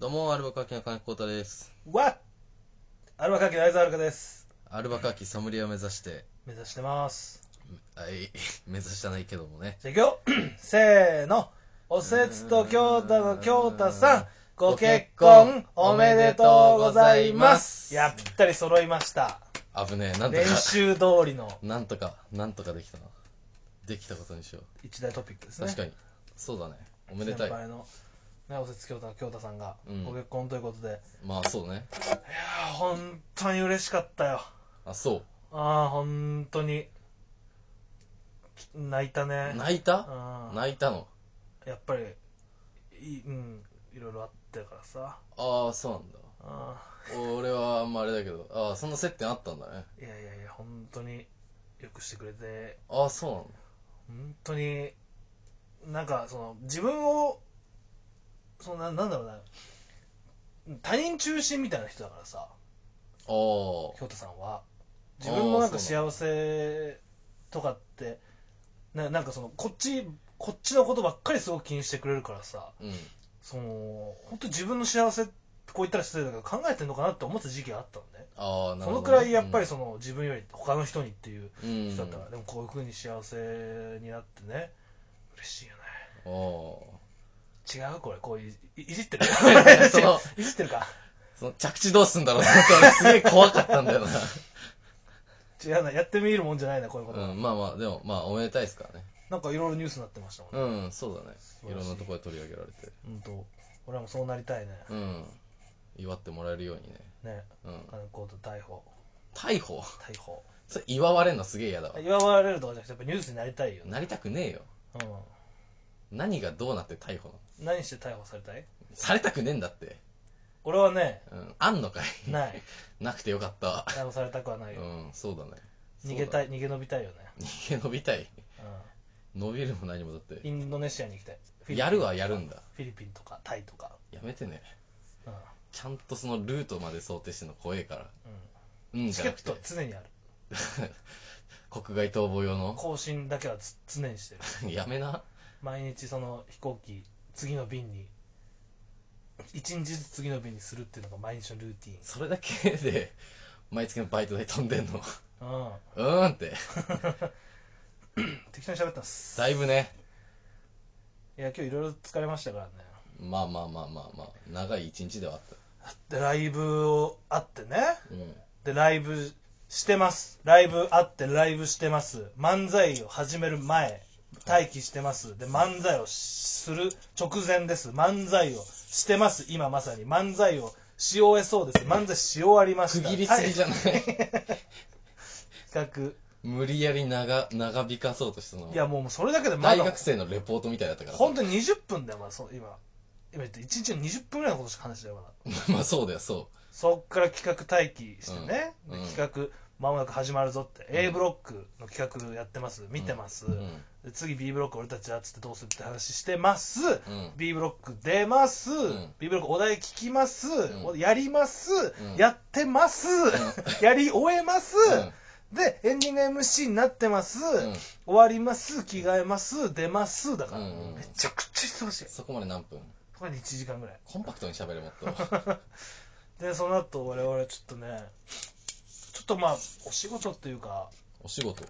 どうも、アルバカーキの金子浩太です。わっアルバカーキの相沢遥です。アルバカーキソムリエを目指して、目指してます。はい、目指してないけどもね。じゃあ行くよ せーの。おせつと京太の京太さん、ご結婚おめでとうございます。いや、ぴったり揃いました。危ねえ、なんとか練、習通りのなんとか、なんとかできたな。できたことにしよ一大トピックですう。ね。確かに。そうだね。おめでたい先。輩の、ね、おせつ京太の京太さんがうんご結婚ということで。まあ、そうね。いやー、本当に嬉しかったよ。あ、そう。あー、本当に。泣いたね。泣いた？うん泣いたの？やっぱりい,、うん、いろいろあったからさああ、そうなんだ。あ俺はあんまあれだけど、ああ、そんな接点あったんだね。ーいやいやいや本当によくしてくれてああ、そうなんだ。本当になんかその自分をそのななんだろうな。他人中心みたいな人だからさ。ああ、京太さんは。自分のなんか幸せとかってななんかそのこっちこっちのことばっかりすごく気にしてくれるからさ。うん。その本当に自分の幸せこう言ったら失礼だけど考えてんのかなって思った時期があったのね。ああ、なるほどね。そのくらいやっぱりその自分より他の人にっていううん、人だったから、でもこういう風に幸せになってね。嬉しいよね。ああ。違うこれこういういいじってる？そのいじってるか？その着地どうすんだろうなっすげえ怖かったんだよ違うなやってみるもんじゃないなこういうことうん、まあまあ、でも、まあ、おめでたいですからね。なんかいろいろニュースになってましたもんねうん、そうだね。いろんなところで取り上げられて。本当俺はもうそうなりたいねうん。祝ってもらえるようにね。ねうん。あのコート逮捕逮捕？逮捕それ祝われんのすげえ嫌だわ。祝われるとかじゃなくてやっぱニュースになりたいよねなりたくねえよ。うん何がどうなって逮捕なの？何して逮捕されたい？されたくねえんだって。俺はねうん。あんのかい？ない なくてよかったわ。逮捕されたくはないよ、うん、そうだね。逃げたい。い逃げ延びたいよね、逃げ伸びたい。伸びるも何もだっうん、て。インドネシアに行きたいフィリピンやるはやるんだ。フィリピンとかタイとかやめてね。うん、ちゃんとそのルートまで想定してんの怖えから。う、うんんじゃなくてチケットは。常にある 国外逃亡用の？更新だけはつ常にしてる やめな。毎日その飛行機次の便に一日ずつ次の便にするっていうのが毎日のルーティそれだけで、毎月のバイト代飛んでんの。ンうーんって。うん適当に喋ってますだいぶね。いや今日いろいろ疲れましたからねまあまあまあまあまあ、長い一日ではあっでライブをあってねた。うん。でライブしてますライブあってライブしてます漫才を始める前待機してます。で漫才をする直前です。漫才をしてます。今まさに。漫才をし終えそうです。漫才し終わりました。区切りすぎじゃない？企無理やり長、長引かそうとしたの。画いやもうそれだけでまだ。大学生のレポートみたいだったから。本当に20分だよまだ。そう今。今言って1日の20分ぐらいのことしか話してないまだ。まあそうだよ、そそっから企画待機してね、うん。で企画まもなく始まるぞって、うん。A ブロックの企画やってます。見てます、次 B ブロック俺たちだっつってどうするって話してます、うん。B ブロック出ます、ん。B ブロックお題聞きます、ん。やります、ん。やってます、やり終えます、うん。でエンディング MC になってます、うん。終わります。着替えます。出ます。だから、めちゃくちゃ忙しい。そこまで何分？そこで1時間ぐらい。コンパクトに喋れもっと。でその後我々ちょっとねとまあお仕事っていうかお仕事。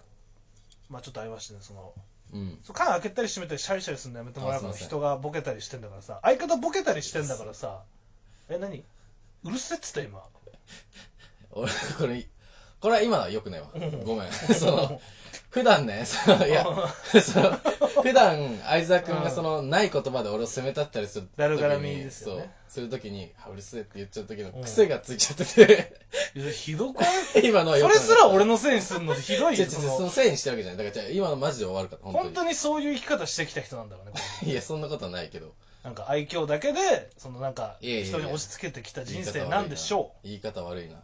まあちょっとありましてねそのうん。そう缶開けたり閉めたりシャリシャリするのやめてもらうからあすいません人がボケたりしてんだからさ相方ボケたりしてんだからさえ何？うるせえっつった今 俺、これ、これは今のは良くないわうん。ごめん。その、普段ね、その、いや、その、普段、相沢くんがその、ない言葉で俺を責め立ったりする時に。だるがらみですよねそう。するときに、あ、うるせえって言っちゃう時のうん癖がついちゃってて、ひどくない？今のはそ良くないれすら俺のせいにするの？ひどい違う違うよそのそのせいにしてるわけじゃない。だから、じゃあ今のマジで終わるから、本当に。本当にそういう生き方してきた人なんだろうね いや、そんなことはないけど。なんか愛嬌だけでそのなんかいやいやいや人に押し付けてきた人生なんでしょ言い方悪いな。う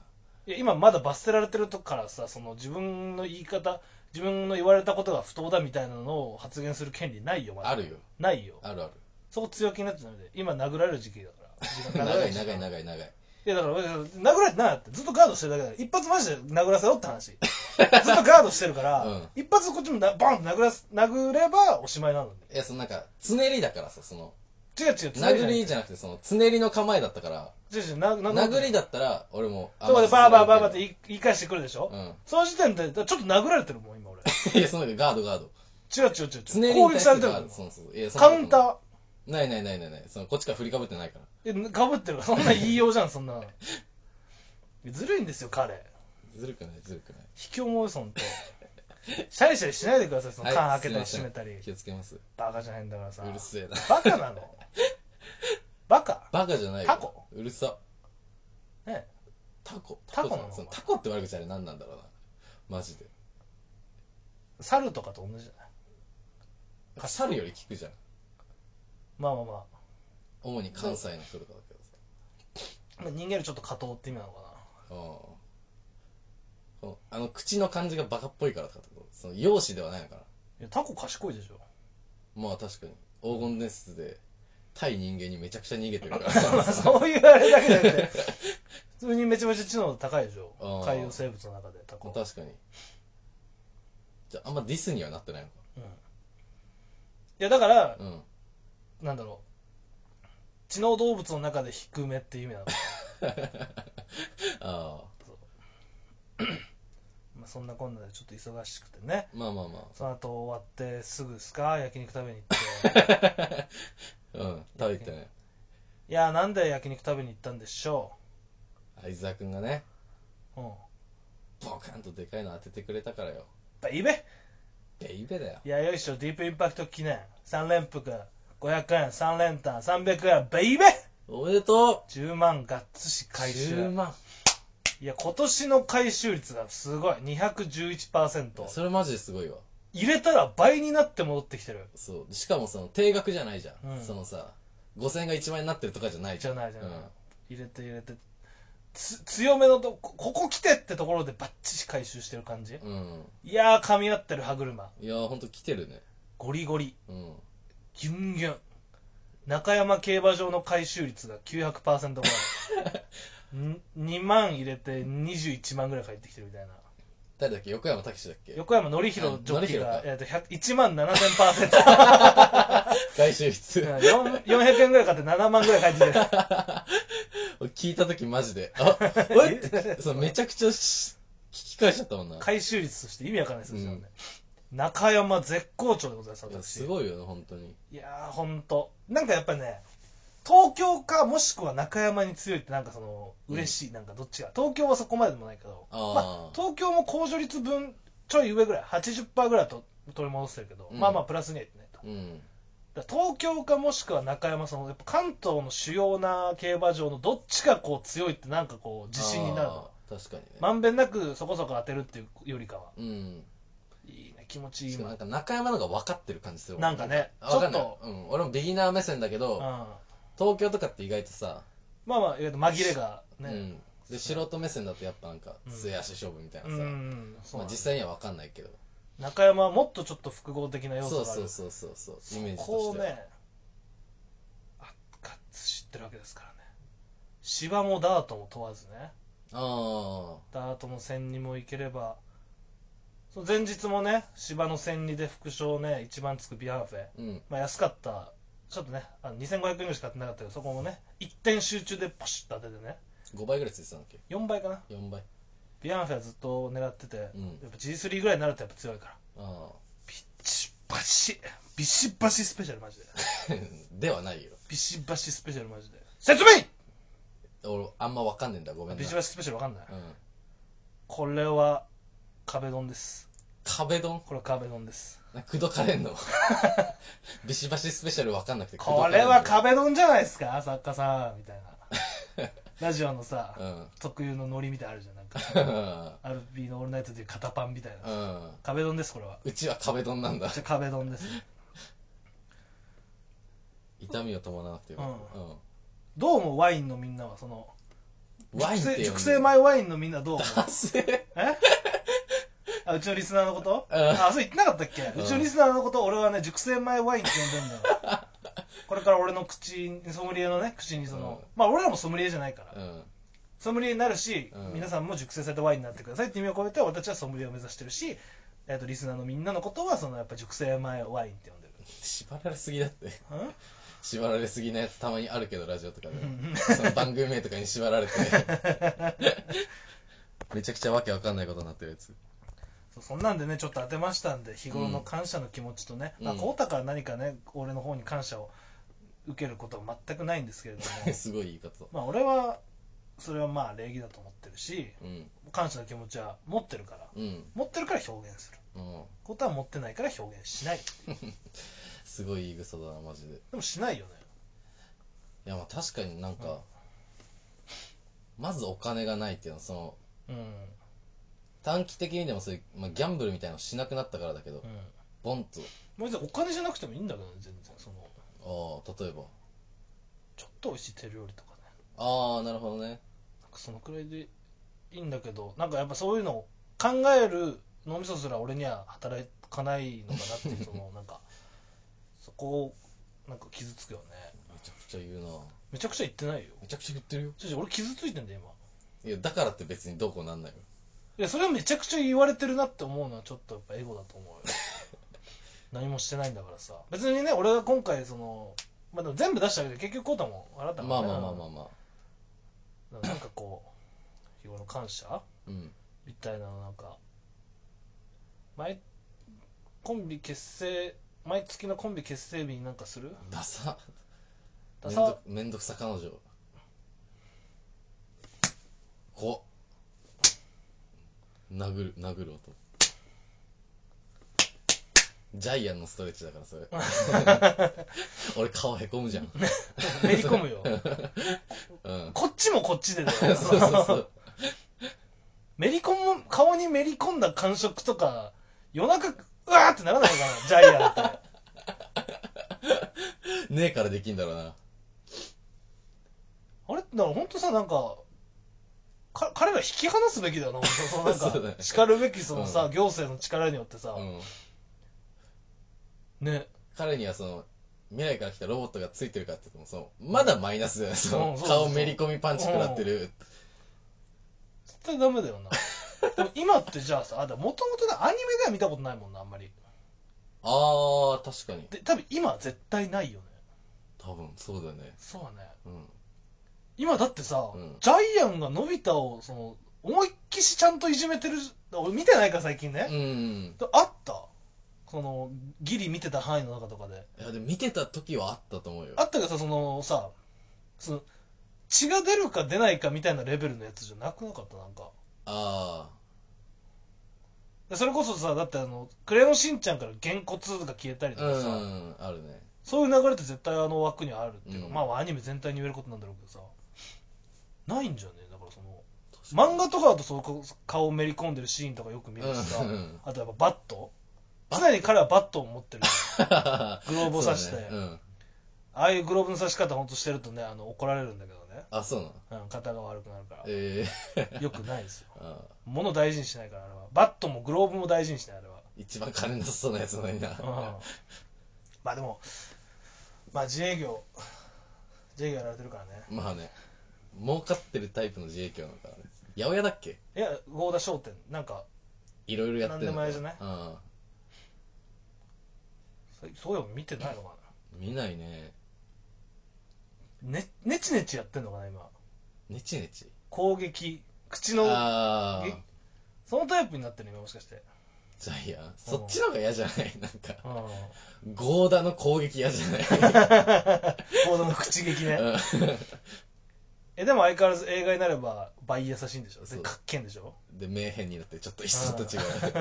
いや今まだ罰せられてるとこからさその自分の言い方自分の言われたことが不当だみたいなのを発言する権利ないよまだ。あるよ。ないよ。あるある。そこ強気になってたので。今殴られる時期だから。時 間長い長い長い長い。いやだから殴られてなかったずっとガードしてるだけだから。一発マジで殴らせろって話。ずっとガードしてるから、うん。一発こっちもなバンって殴らす殴ればおしまいなのに。いや、そのなんか、つねりだからさ、その、違う違う、殴りじじゃなくて、その、つねりの構えだったから、ゃ違う違う、殴りだったら、俺も、あそうでバーバーバーバーってい言い返してくるでしょ、うん。その時点で、ちょっと殴られてるもん、今俺。いや、その時ガードガード。違う違う違うつね違う。攻撃されてる。そうそう。いや、そカウンター？ないないないないない。その、こっちから振りかぶってないから。え、かぶってる。そんな言いようじゃん、そんなの。ずるいんですよ、彼。ずるくない、ずるくない。卑怯者です、ほんと。シャリシャリしないでください、そのはい缶開けたり閉めたり。気をつけます。バカじゃないんだからさ。うるせえな。バカなのバカバカじゃないよ。タコうるさ。ねタコタコなの？じゃんそのタコって悪口あれ何なんだろうな。マジで。猿とかと同じじゃない？猿より聞くじゃん。まあまあま主に関西の人とかだけどさ。あ。まあ人間よりちょっと加藤って意味なのかうんあの、口の感じがバカっぽいからとかってことその、容姿ではないのかな。な。いや、タコ賢いでしょ。まあ確かに。黄金伝説で、対人間にめちゃくちゃ逃げてるかまあら。そういうあれだけじゃなくて、普通にめちゃめちゃ知能高いでしあょ。ー海洋生物の中でタコ。確かに。じゃあ、あんまディスにはなってないのか。うん。いや、だから、うん。なんだろう。知能動物の中で低めっていう意味なの。ああ。まあそんなこんなでちょっと忙しくてね。まあまあまその後終わってすぐですか？焼肉食べに行って。あ。うん。食べてね。いや、なんで焼肉食べに行ったんでしょ相沢くんがね、う。うん。ボカンとでかいの当ててくれたからよ。ベイベベイベだよ。いや、よいしょ、ディープインパクト記念。3連服、500円、3連単、300円、ベイベおめでと !10 万がっつしう回 !10 収。万。いや、今年の回収率がすごい。211%。それマジですごいわ。入れたら倍になって戻ってきてる。そう。しかもその、定額じゃないじゃん。うんそのさ、5000円が1万円になってるとかじゃないじゃないじゃない。うん入れて入れて。つ強めのとこ、ここ来てってところでバッチシ回収してる感じ？うん。いやー、噛み合ってる歯車。いやー、ほんと来てるね。ゴリゴリ。うん。ギュンギュン。中山競馬場の回収率が900%ぐらい。ん 2万入れて21万ぐらい返ってきてるみたいな。誰だっけ？横山武史だっけ？横山典弘ジョッキーがあ、典えーと100 1万7000%。回収 率。うん4 400円ぐらい買って7万ぐらい返ってきてる。聞いたときマジで。あ、え？って、そうめちゃくちゃし聞き返しちゃったもんな。回収率として意味わかんない数字なんで。うん中山絶好調でございます、私。すごいよね、本当に。いやー、ほんと。なんかやっぱね、東京かもしくは中山に強いってなんかその、うん嬉しい、なんかどっちが。東京はそこまででもないけど、まあ、東京も控除率分ちょい上ぐらい、80%ぐらいと取り戻してるけど、うんまあまあプラスにはいってないと。うん。だから東京かもしくは中山、そのやっぱ関東の主要な競馬場のどっちがこう強いってなんかこう自信になるの？あー確かにね。まんべんなくそこそこ当てるっていうよりかは。うん。いいね、気持ちいいなん。か中山のが分かってる感じするもなんかねわかんないちょっとうん。俺もビギナー目線だけど、うん。ま東京とかって意外とさ、あまあ、意外と紛れがね。うん。で、素人目線だとやっぱなんか、うん。末足勝負みたいなうさ、うなん。だまあ実際には分かんないけど。中山はもっとちょっと複合的な要そう素がある。そうそうそうそう、イメージとこしては。うねあがっつ知ってるわけですからね。芝もダートも問わずね。あダートの戦にも行ければ。その前日もね芝の戦にで副賞ね一番つくビアンフェ、あ、うん。まあ、安かったちょっとねあの2500円ぐらいしか買ってなかったけどそこもね一点集中でポシッと当ててね5倍ぐらいついてたんだっけ？4倍かな ?4 倍。ビアンフェはずっと狙ってて、うんやっぱ G3 ぐらいになるとやっぱ強いからあビシバシビシバシスペシャルマジであ。ではないよ。ビシバシスペシャルマジで説明俺、あんま分かんねえんだ、ごめんな。ビシバシスペシャルわかんない、うん。これは壁ドンです壁ドン？これは壁ドンですな口説かれんの。ビシバシスペシャル分かんなくて。こかれは壁ドンじゃないですか？作家さんみたいな。ラジオのさ、うん。特有のノリみたいあるじゃん。なんかうん。アルピーのオールナイトでいう肩パンみたいな、うん。壁ドンですこれは。うちは壁ドンなんだ。じゃ。壁ドンです。痛みを伴わなくてよかった。うん。どうもワインのみんなは。そのワイン熟成米ワインのみんなどう思う？え？あうちのリスナーのこと？うん。あそう言ってなかったっけ？うちのリスナーのこと俺はね熟成米ワインって呼んでんだよ。これから俺の口にソムリエのね口にその、うん。まあ俺らもソムリエじゃないから、うん。ソムリエになるし、うん。皆さんも熟成されたワインになってくださいって意味を込めて俺たちはソムリエを目指してるし、えー、とリスナーのみんなのことはそのやっぱ熟成米ワインって呼んでる。縛られすぎだって。うん？縛られすぎなやつたまにあるけど、ラジオとかで。う んその番組名とかに縛られて、めちゃくちゃわけわかんないことになってるやつ。そんなんでねちょっと当てましたんで日頃の感謝の気持ちとね、うんまあ浩太から何かね俺の方に感謝を受けることは全くないんですけれども すごい言い方。まあ俺はそれはまあ礼儀だと思ってるしうん。感謝の気持ちは持ってるからうん。持ってるから表現するうん。ことは持ってないから表現しない すごい言い草だな、マジで。でもしないよねいや、まあ確かになんか、まずお金がないっていうのは、その、うん短期的にでもそういう、まあ、ギャンブルみたいなのしなくなったからだけど、うんボンと、別にお金じゃなくてもいいんだけどね全然そのああ、例えば。ちょっと美味しい手料理とかねああ、なるほどね。なんかそのくらいでいいんだけどなんかやっぱそういうのを考える脳みそすら俺には働かないのかなっていう そのなんかそこをなんか傷つくよねめちゃくちゃ言うなめちゃくちゃ言ってないよめちゃくちゃ言ってるよ。ちょちょ俺傷ついてんだよ今いや、だからって別にどうこうなんないよ。いやそれはめちゃくちゃ言われてるなって思うのはちょっとやっぱエゴだと思うよ 何もしてないんだからさ別にね俺が今回そのまあでも全部出したわけで結局こうたも笑ったまあまあまあまあまあ。だからなんかこう日頃の感謝？うん。みたいなのなんか毎コンビ結成毎月のコンビ結成日になんかする？ダサ。ダサめんどめんどくさ彼女。こ殴る、殴る音。ジャイアンのストレッチだから、それ。俺顔へこむじゃん。めり込むよ うん。こっちもこっちでだよ そうそうそう。めり込む顔にめり込んだ感触とか夜中うわーってならないかなジャイアンってねえからできんだろうな。あれ？だから本当さなんかか彼ら引き離すべきだよなそのなんか 叱るべきそのさ、うん行政の力によってさ、うん。ね彼にはその、未来から来たロボットがついてるかって言っても、その、まだマイナスだよね。顔めり込みパンチ食らってる。絶対ダメだよな でも今ってじゃあさあもともとアニメでは見たことないもんなあんまりあー、確かに。で多分今は絶対ないよね多分、そうだよね。そうだねうん。今だってさ、うん。ジャイアンがのび太をその思いっきしちゃんといじめてる俺見てないから最近ね、うん。であった？そのギリ見てた範囲の中とかで。いや、でも見てた時はあったと思うよ。あったけどさそのさその血が出るか出ないかみたいなレベルのやつじゃなくなかった？なんか。あでそれこそさだってあのクレヨンしんちゃんからげんこつが消えたりとかさ、ん、あるね。そういう流れって絶対あの枠にはあるっていうか、うん。まあアニメ全体に言えることなんだろうけどさないんじゃね？だからその漫画とかだとその顔めり込んでるシーンとかよく見るしさ、うん。あとやっぱバット。常に彼はバットを持ってる。グローブを刺して。そうだね。うん。ああいうグローブの刺し方ほんとしてるとねあの怒られるんだけどね、あ、そうなの？うん、肩が悪くなるから。ええ よくないですよ。あ物大事にしないからあれは。バットもグローブも大事にしないあれは。一番金なさそうなやつなのにな。うん。まあでもまあ自営業自営業やられてるからね。まあね、儲かってるタイプの自営業だからね。八百屋だっけ？いや合田商店。なんかいろいろやってるのな。んでもあれじゃな。そそういえば見てないのか見ないね。なねねちねちやってんのかな今。ネチネチ。攻撃口のあえそのタイプになってる今もしかして。ジャイアン。そっちの方が嫌じゃない？なんか、うん。ゴーダの攻撃嫌じゃない？合田の口撃ね。うんえでも相変わらず映画になれば倍優しいんでしょ？そう。でかっけんでしょ？で、名変になってちょっと一緒と違う。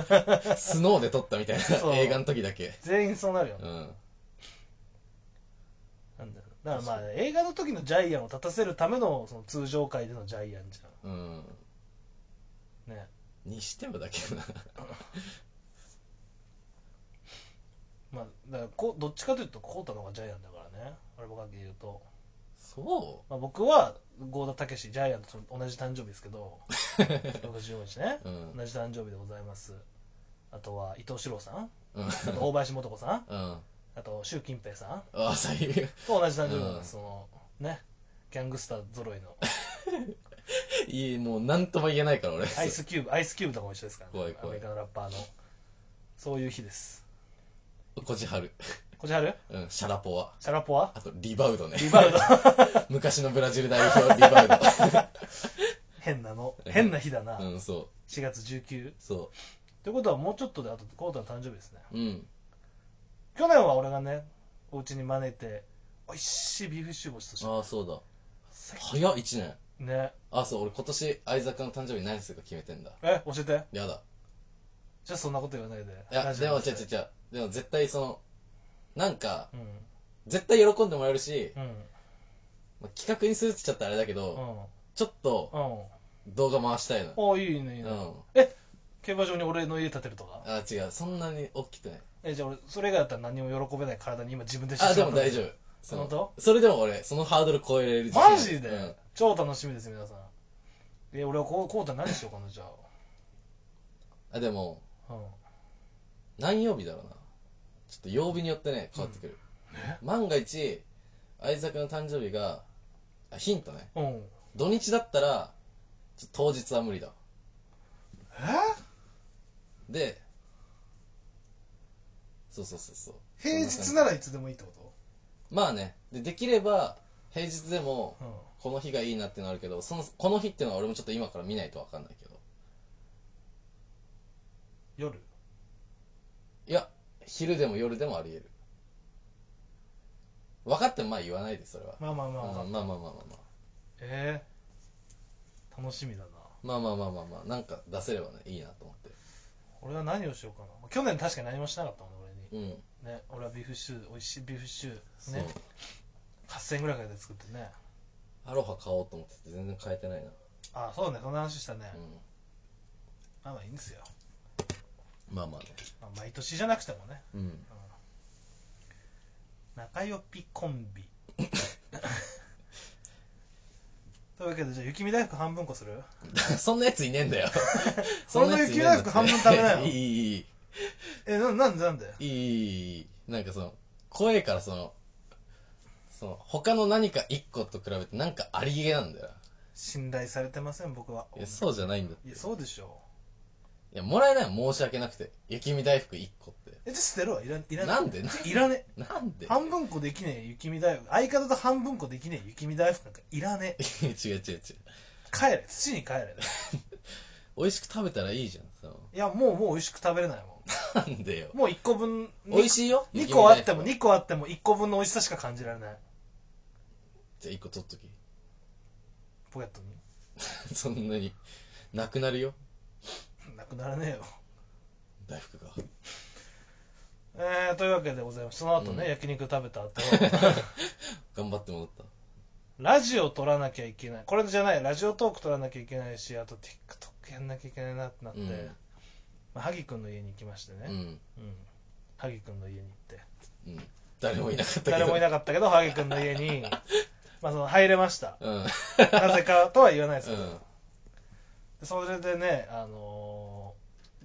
スノーで撮ったみたいそう。な映画の時だけ。全員そうなるよ、うん。なんだろう。だからまあ映画の時のジャイアンを立たせるためのその通常回でのジャイアンじうん。ゃん。ね。にしてもだけどな。まあだからこうどっちかというとコウタの方がジャイアンだからね。俺ばかり言うと、そまあ、僕は郷田武史ジャイアンと同じ誕生日ですけど6月15日ね。ううん。同じ誕生日でございます。あとは伊藤四郎さん。うん。あと大林素子さん。うん。あと習近平さん。ああ、最悪。と同じ誕生日なんでうん。す、そのね。ギャングスター揃いの。いい、もう何とも言えないから俺。アイスキューブアイスキューブとかも一緒ですからね。怖い怖い。アメリカのラッパーの。そういう日です。こじはる。こっちあるうん、シャラポワ。シャラポワ？あと、リバウドね。リバウド 昔のブラジル代表、リバウド。変なの変な日だな、うん、そう。4月19そということはもうちょっとであとコータの誕生日ですねう。うん。去年は俺がねお家に招いて美味しいビーフシチューごちそうしああ、そうだ。た早っ、1年。ねあ、そう、俺今年、相坂の誕生日何するか決めてんだ。え教えてやだ。じゃあそんなこと言わないでいや、でも、違う違う違う。でも絶対その、なんか、うん。絶対喜んでもらえるし、うん。まあ企画にするって言っちゃったらあれだけうど、ん。ちょっとうん。動画回したいの。おいいねいいうね、ん。競馬場に俺の家建てるとか？あ、違う。そんなに大きくない。えじゃあ俺それ以外だったら何も喜べない体に今自分であ、でも大丈夫。夫。その本当？それでも俺、そのハードル超えれるマジで、うん。超楽しみです皆さん。え俺はこうこうた何しようかなじゃあ、でも、あ、うん、何曜日だろうな。ちょっと曜日によってね、変わってくる。万が一、相坂の誕生日が、あヒントね。うん土日だったら、ちょっと当日は無理だ。え？で、そうそうそうそう。平日ならいつでもいいってこじまあね。で、できれば、平日でも、この日がいいなっていうのはあるけど、その、この日っていうのは俺もちょっと今から見ないとわかんないけど。夜？いや、昼でも夜でもあり得る。分かってもまあ言わないで、それは。まあまあまあ、うんまあまあまあまあまあ。えー、楽しみだなまあまあまあまあまあ、なんか出せればね、いいなと思って。俺は何をしようかな去年確かに何もしなかったもん俺にうん。ね俺はビーフシチュー美味しいビーフシチュー。ね8000円ぐらいからで作ってねアロハ買おうと思ってて全然買えてないな。あそうねそんな話したね、うまあまあいいんですよ、ん。まあまあね。まあ、毎年じゃなくてもねうん。仲良ぴコンビ というわけでじゃあ雪見大福半分こする？そんなやついねえんだよ。俺の雪見大福半分食べなよいい、いい、いい。えななんでなんで？いい、いい、いい。なんかその、声からその、その、他の何か一個と比べてなんかありげなんだよ。信頼されてません僕はいや、そうじゃないんだって。いやそうでしょいや、もらえないの申し訳なくて。雪見大福1個って。えじゃあ捨てるわいらいらなんで？いらねなんで？半分こできねえ雪見大福相方と半分こできねえ雪見大福なんかいらねえ 違う違う違う。帰れ土に帰れ 美味しく食べたらいいじゃん。そのいやもうもう美味しく食べれないもなんでよ。んもう1個分美味しいよ。2個あっても雪見大福2個あっても1個分の美味しさしか感じられないじゃあ1個取っとき。ポケットに そんなに。なくなるよ。なくならねえよ大福が。えー、というわけでございますその後ね、うん焼肉食べた後 頑張って戻った。ラジオ撮らなきゃいけないこれじゃないラジオトーク撮らなきゃいけないしあと TikTok やんなきゃいけないなってなって、うんまあ、萩くんの家に行きましてね、うん。うん萩くんの家に行ってうん。誰もいなかったけど。誰もいなかったけど萩くんの家に まあその入れましたうん。なぜかとは言わないですけど、うん。でそれでね、あのー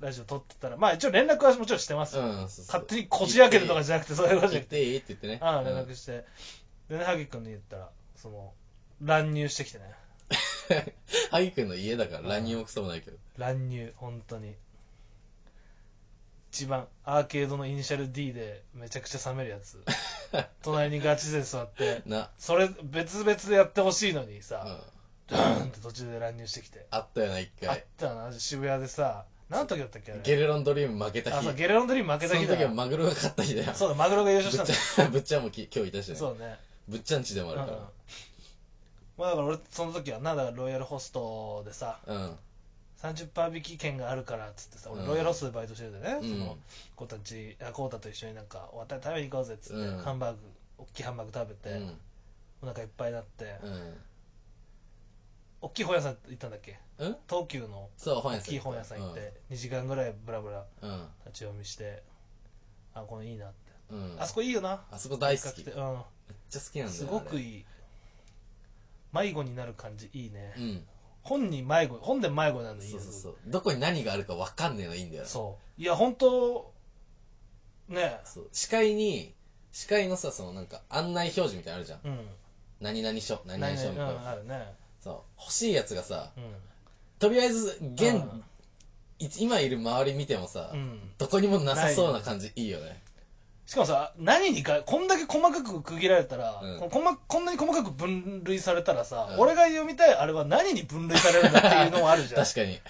ラジオ撮ってたらまあ一応連絡はもちろんしてますよ、うん。そうそう勝手にこじ開けるとかじゃなくてそういうことじゃなくてていいって言ってね。ああ連絡して、でね萩くんに言ったらその乱入してきてねうん。萩くんの家だから乱入もクソもないけど。乱入本当に一番アーケードのイニシャル D でめちゃくちゃ冷めるやつ 隣にガチ勢座ってな。それ別々でやってほしいのにうさ、ん。ドーンって途中で乱入してきて、あったよな、一あっ回。たな渋谷でさ何の時だったっけあれ？ゲレロンドリーム負けた日。あそうゲレロンドリーム負けた日だその時はマグロが勝った日だよ。そうだマグロが優勝ぶしたんだぶっちゃんもき今日いたしね。そうねぶっちゃんちでもあるかうんまあだから俺その時はなだからロイヤルホストでさら。うん。30%引き券があるからっつってさ俺うんロイヤルホストでバイトしてるんでね、うんそのコウタちあコウタと一緒になんかお渡り食べに行こうぜっつって、うんハンバーグ大きいハンバーグ食べて、うん。お腹いっぱいになって、うん。大きい本屋さん行ったんだっけ？うん？東急のそう、本屋さん。大きい本屋さん行って、2時間ぐらいブラブラうん。うん。立ち読みしてあこれいいなって、うん。あそこいいよなあそこ大好き。めっちゃ好きなんだよ。すごくい。いい迷子になる感じいいね、うん。本に迷子本で迷子なのいいよそうそうそう。どこに何があるか分かんねえのいいんだよ。そういや本当ねそう。視界に、視界のさ、そのなんか案内表示みたいなのあるじゃん。うん何々書、何々書みたいな。あるねそう。欲しいやつがさ、うんとりあえず、現うん、い今いる周り見てもさう、んどこにもなさそうな感じいいよね。しかもさ、何にか、こんだけ細かく区切られたら、うんこのこまこんなに細かく分類されたらさ、うん俺が読みたいあれは何に分類されるんだっていうのもあるじゃん。確かに。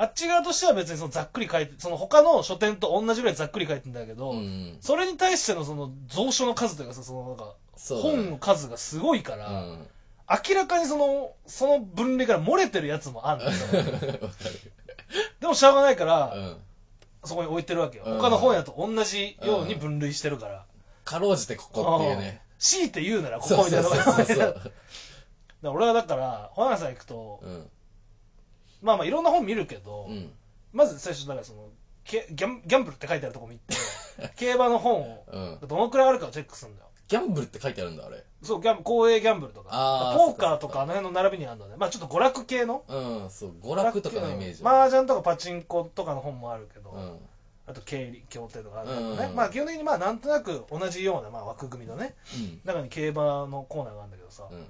あっち側としては別にそのざっくり書いて、その他の書店と同じぐらいざっくり書いてんだけど、うん。それに対してのその蔵書の数というかさ、そのなんか、そうだね本の数がすごいから、うん。明らかにその、その分類から漏れてるやつもあんのよ。でもしょうがないから、うん。そこに置いてるわけよ。うん他の本屋と同じように分類してるから。かろうじてここっていうね。強いて言うならここみたいなそうそう。だから俺はだから、本屋さん行くと、うん。まあまあいろんな本見るけど、うん。まず最初だからその、けギャンギャンブルって書いてあるとこ見て、競馬の本をうん。どのくらいあるかをチェックするんだよ。ギャンブルって書いてあるんだ、あれ。そう、ギャン公営ギャンブルとか、あーポーカーとかあの辺の並びにあるので、まあちょっと娯楽系のうん、そう、娯楽とかのイメージ。麻雀とかパチンコとかの本もあるけど、うん。あと経理協定とかあるけどね、うんまあ基本的にまあなんとなく同じようなまあ枠組みのねうん。中に競馬のコーナーがあるんだけどさ、うん。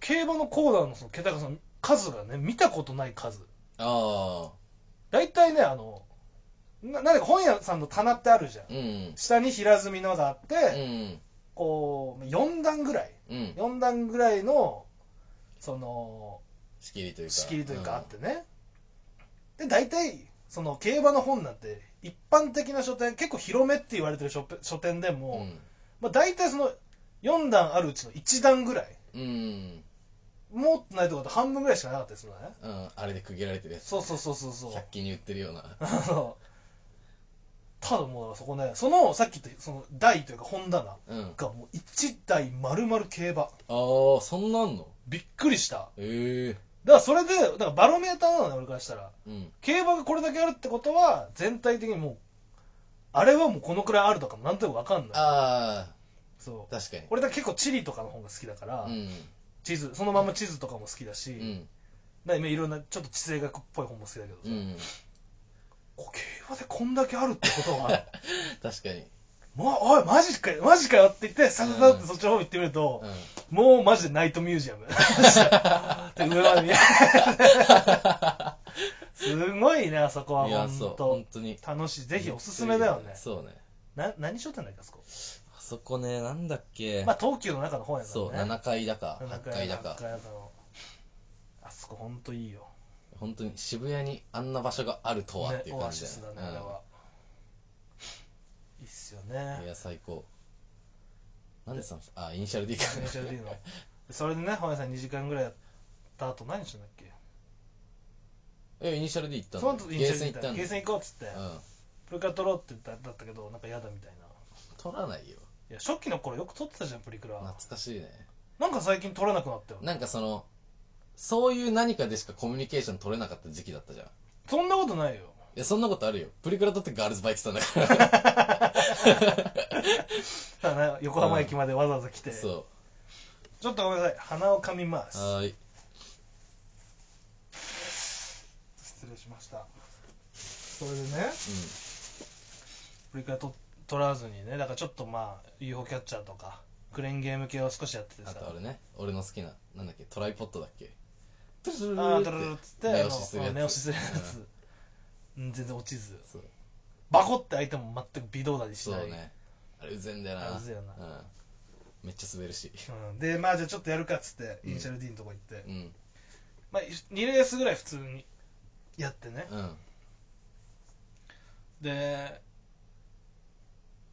競馬のコーナーのその桁がその数がね見たことない数ああ。大体ねあのななんか本屋さんの棚ってあるじゃんうん。下に平積みのがあって、うん。こう4段ぐらいうん。4段ぐらいのその仕切りというか。仕切りというかあってね、で大体その競馬の本なんて一般的な書店結構広めって言われてる書書店でうん。も、まあ、大体その4段あるうちの1段ぐらいうん。うん。もっとないとこだと半分ぐらいしかなかったりするのねうん。あれで区切られてるやつ。そうそうそうそうそう100均に売ってるような。あ のただもうそこねそのさっき言ったその台というか本棚うん。がもう1台丸々競馬ああ、そんなんの？びっくりしたええ。だからそれでだからバロメーターなのね俺からしたらうん。競馬がこれだけあるってことは全体的にもうあれはもうこのくらいあるとかもなんとなく分かんないあそうあ、確かに。俺だから結構地理とかの本が好きだから、うん。地図そのまま地図とかも好きだし、うん。だからいろんなちょっと地政学っぽい本も好きだけどさ、うん。こ競馬でこんだけあるってことは 確かに。まおいマジかよマジかよって言ってさささってそっちの方行ってみると、うん。もうマジでナイトミュージアム で上まで見えすごいねあそこはいや、そう、本当本当に。楽しいぜひおすすめだよねそうね。な何書店だっけあそこ？あそこね、なんだっけ。まあ東急の中の本やからねそう、7階だか、7 8階だか8。階だかのあそこ本当いいよ本当に渋谷にあんな場所があるとはっていうオ感じだアシスだね、あれよは。いいっすようんいね。や、最高。なんでさん、あ、イニシャル D か。イニシャル D の。それでね、本屋さん2時間ぐらいやった後何したんだっけ？え、イニシャル D 行ったそのの後イニシャル D ゲーセン行ったんだゲーセン行こうっつって、うん。プリクラ撮ろうって言っただったけど、なんか嫌だみたいな。取らないよ。いや、初期の頃よく撮ってたじゃん、プリクラ。懐かしいね。なんか最近撮らなくなったよね。なんかその、そういう何かでしかコミュニケーション取れなかった時期だったじゃん。いそんなことないよ。や、そんなことあるよ。プリクラ撮ってガールズバイクしたんだから。ただね横浜駅までわざわざ来て。そちょっとごめんなさい、鼻を噛みまう。す。はーい。失礼しました。それでね、プリクラ撮撮らずにね、だからちょっとまあ、UFO キャッチャーとか、クレーンゲーム系を少しやっててさ。あとあれね、俺の好きな、なんだっけ、トライポッドだっけ。トゥルルあールドルルルっつって、目押しするやつあの目押しするやつ。うん、全然落ちず。そうバコって相手も全く微動だにしない。そうね。あれうぜんだよな。あうぜえよなうん。めっちゃ滑るし。うん、で、まあじゃあちょっとやるかっつって、イニシャル D のとこ行って、うん。まあ2レースぐらい普通にやってね。うん。で、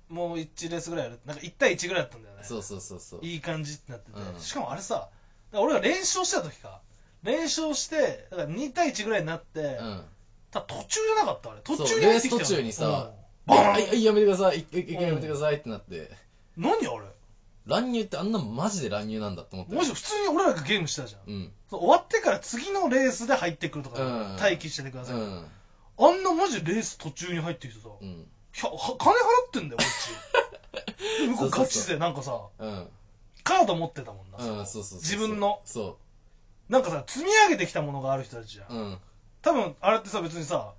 もう1レースぐらいやる。なんか1対1ぐらいだったんだよね。そうそうそうそう。いい感じってなってて、うんしかもあれさ、だから俺が連勝してた時か。連勝して、だから2対1ぐらいになって、うん。ただ途中じゃなかったあれ。途そう中に入ってきたよレース途中にさうんババーンやめてください。一回一回やめてくださいってなって。何あれ？乱入ってあんなマジで乱入なんだって思って。もし普通に俺らがゲームしてたじゃん。うん。そう終わってから次のレースで入ってくるとか、うん待機しててください、うん。あんなマジでレース途中に入ってきてさ、うん。ひゃは金払ってんだよ、こっち。で向こうガチでなんかさ、うん。カード持ってたもんな。うん、のそうそうそう。自分の。そなんかさ、積み上げてきたものがある人たちじゃん。う。うん。多分、あれってさ、別にさ、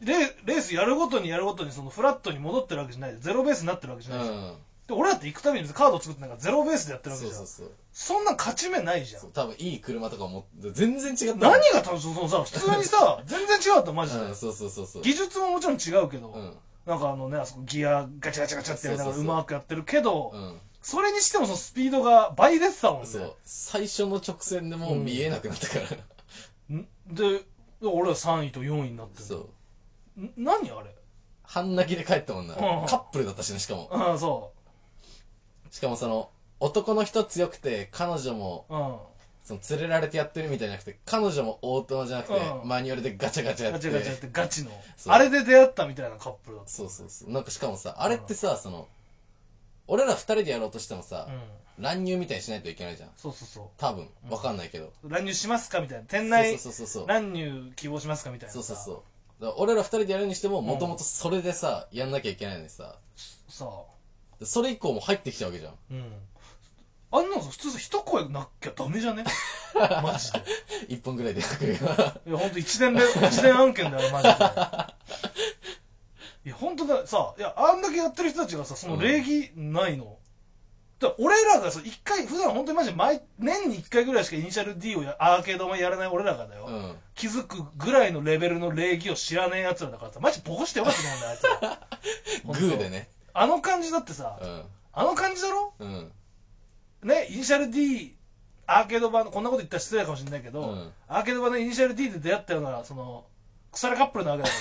レレースやるごとにやるごとにそのフラットに戻ってるわけじゃないゼロベースになってるわけじうゃないじゃん、ん。で俺だって行くたびにカード作ってなんかゼロベースでやってるわけじゃんそうそうそう。そんなん勝ち目ないじゃん多分いい車とか持って、全然違った。何が楽しいそのさ普通にさ 全然違うったマジで、うん、そうそうそうそう。技術ももちろん違うけど、うん。なんかあのねあそこギアガチャガチャガチャってやりながらうまくやってるけど、うん。それにしてもそのスピードが倍出てたもんねそう。最初の直線でもう見えなくなったから。ん？で俺は3位と4位になってるそう。ん？何あれ？半泣きで帰ったもんな。うんカップルだったしね、しかも。うんそしかもその、男の人強くて、彼女も、ううんその連れられてやってるみたいじゃなくて、彼女もオートマじゃなくて、うんマニュアルでガチャガチャやって。ガチャガチャってガチのそうあれで出会ったみたいなカップルだったそうそうそう。なんかしかもさ、あれってさ、その、俺ら二人でやろうとしてもさう、ん。乱入みたいにしないといけないじゃん。そうそうそ多分。う、ん。わかんないけど。う乱入しますかみたいな。店内そうそうそうそう。乱入希望しますかみたいなさ。そうそうそう。だから俺ら二人でやるにしても、ん。もともとそれでさ、やんなきゃいけないのにさ、さそれ以降も入ってきちゃうわけじゃん。うん。あんなのさ普通さ一声なきゃダメじゃね？マジで。一本ぐらいでくるよ。いや本当一年で一年案件だよマジで いや本当ださいやあんだけやってる人たちがさその礼儀ないの、だから俺らがさ一回普段本当にマジで毎年に一回ぐらいしかイニシャル D をやアーケードもやらない俺らがだよ、うん。気づくぐらいのレベルの礼儀を知らねえ奴らだからさマジボコしてよかったと思うんだよあいつら グーでね。あの感じだってさ、うん。あの感じだろ？うん。ねイニシャル D アーケード版のこんなこと言ったら失礼かもしれないけど、うんアーケード版のイニシャル D で出会ったようなその腐れカップルなわけだか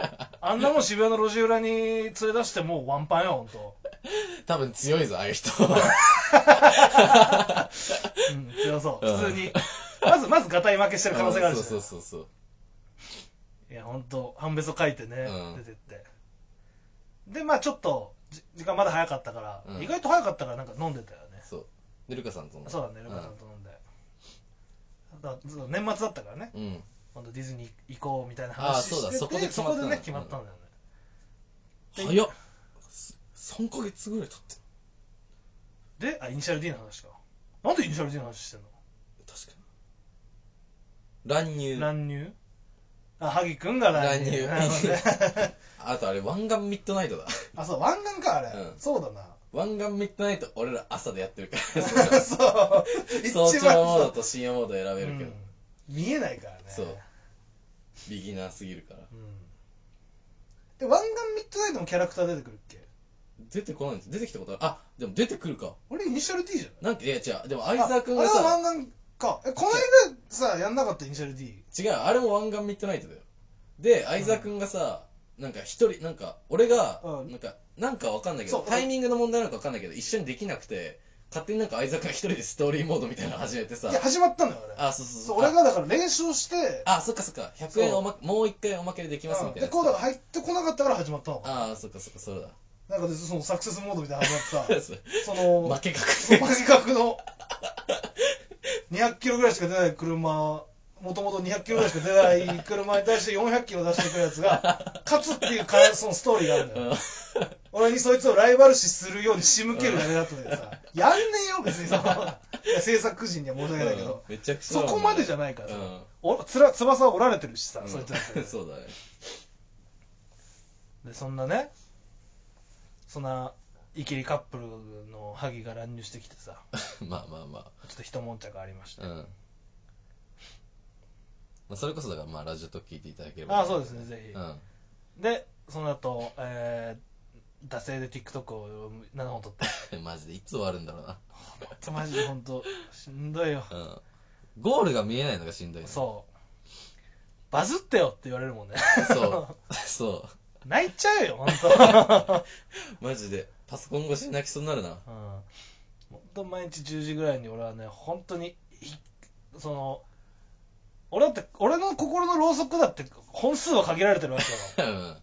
らさ あんなもん渋谷の路地裏に連れ出してもうワンパンよ本当多分強いぞ、ああいう人。うん強そう。うん。普通に。まずまずガタイ負けしてる可能性があるし、そうそうそうそう。いや本当半べそ書いてね、うん。出てって。でまあちょっとじ時間まだ早かったから、うん。意外と早かったからなんか飲んでたよね。そう。で、ルカさんとも。そうだねルカさんと飲んで、だからそう年末だったからね。うん。今度ディズニー行こうみたいなあー話しててそうだそこで決まったの。そこでね決まったんだよね、で早っ。3ヶ月ぐらい経ってる。であイニシャル D の話か。なんでイニシャル D の話してんの？確かに。乱入。乱入？あ萩くんが乱入。乱入。なるほどね。あとあれ、湾岸ミッドナイトだ。あそう湾岸かあれ、うん。そうだな。湾岸ミッドナイト、俺ら朝でやってるか そう。早番朝モードと深夜モード選べるけど。うん。見えないからねそうビギナーすぎるから。うんで湾岸ミッドナイトもキャラクター出てくるっけ？出てこないんです。出てきたことある。あ、でも出てくるか。俺イニシャル D じゃないなんか、いや違う。でも相沢くんがああれはさ、湾岸かえこの間さやんなかった？イニシャル D 違う、あれも湾岸ミッドナイトだよ。で、相沢くんがさ、なんか一人、なんか、俺が、うんなんか、なんかわかんないけど、そうタイミングの問題なのかわかんないけど、一緒にできなくて、勝手になんか相沢くんが一人でストーリーモードみたいなの始めてさ。い、や始まったのよあれ。あ、そうそうそそうう。俺がだから練習して。あ、あそっかそっか。100円おま、もう一回おまけでできますみたいな。やつ。でこうだから入ってこなかったから始まったの。かああ、そっかそっか、それだ。なんかでそのサクセスモードみたいなの始まってさ。その負け確。そうマジ角の。200キロぐらいしか出ない車。もともと200キロぐらいしか出ない車に対して400キロ出してくるやつが勝つっていうかそのストーリーがあるんだよ 俺にそいつをライバル視するように仕向けるだけだったさやんねえよ別にその いや制作陣には申し訳ないけど、めちゃくちゃそこまでじゃないからさ、うんおつら翼を折られてるしさ、うんそいつだってそうだね。でそんなねそんなイキリカップルの萩が乱入してきてさ まあまあまちょっと一悶着ありましたあ。うん。まあ、それこそだから、まあ、ラジオと聞いていただければ。ああそうですねぜひ、うん。でその後、えー、惰性で TikTok を7本撮って マジでいつ終わるんだろうな。ほんとマジで本当しんどいようん。ゴールが見えないのがしんどいね。そうバズってよって言われるもんねそう。そ泣いちゃうよ本当う。マジで。パソコン越しに泣きそうになるな。うん本当毎日10時ぐらいに俺はね本当にいその俺だって俺の心のろうそくだって本数は限られてるわけようん。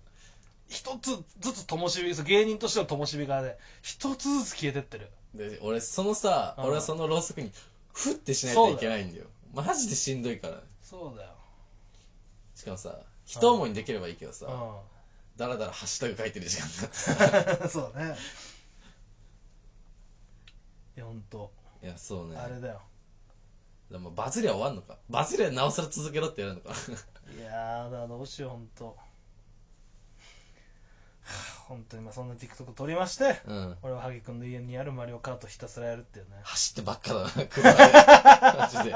一つずつ灯火芸人としての灯火がね一つずつ消えてってる。で、俺、そのさ、うん。俺はそのろうそくに、ふってしないといけないんだよ。マジでしんどいから。ね。そうだよ。しかもさ、一思いにできればいいけどさ、うだらだらハッシュタグ書いてる時間があってさ。ん そうだね。いや本当いや、そうね。あれだよ。でもバズりゃ終わんのか。バズりゃなおさら続けろってやるのか。いやーだどうしよう本当はあ本当にまあそんな TikTok 撮りましてうん。俺は萩君の家にあるマリオカートひたすらやるっていうね走ってばっかだな、車で。マジで。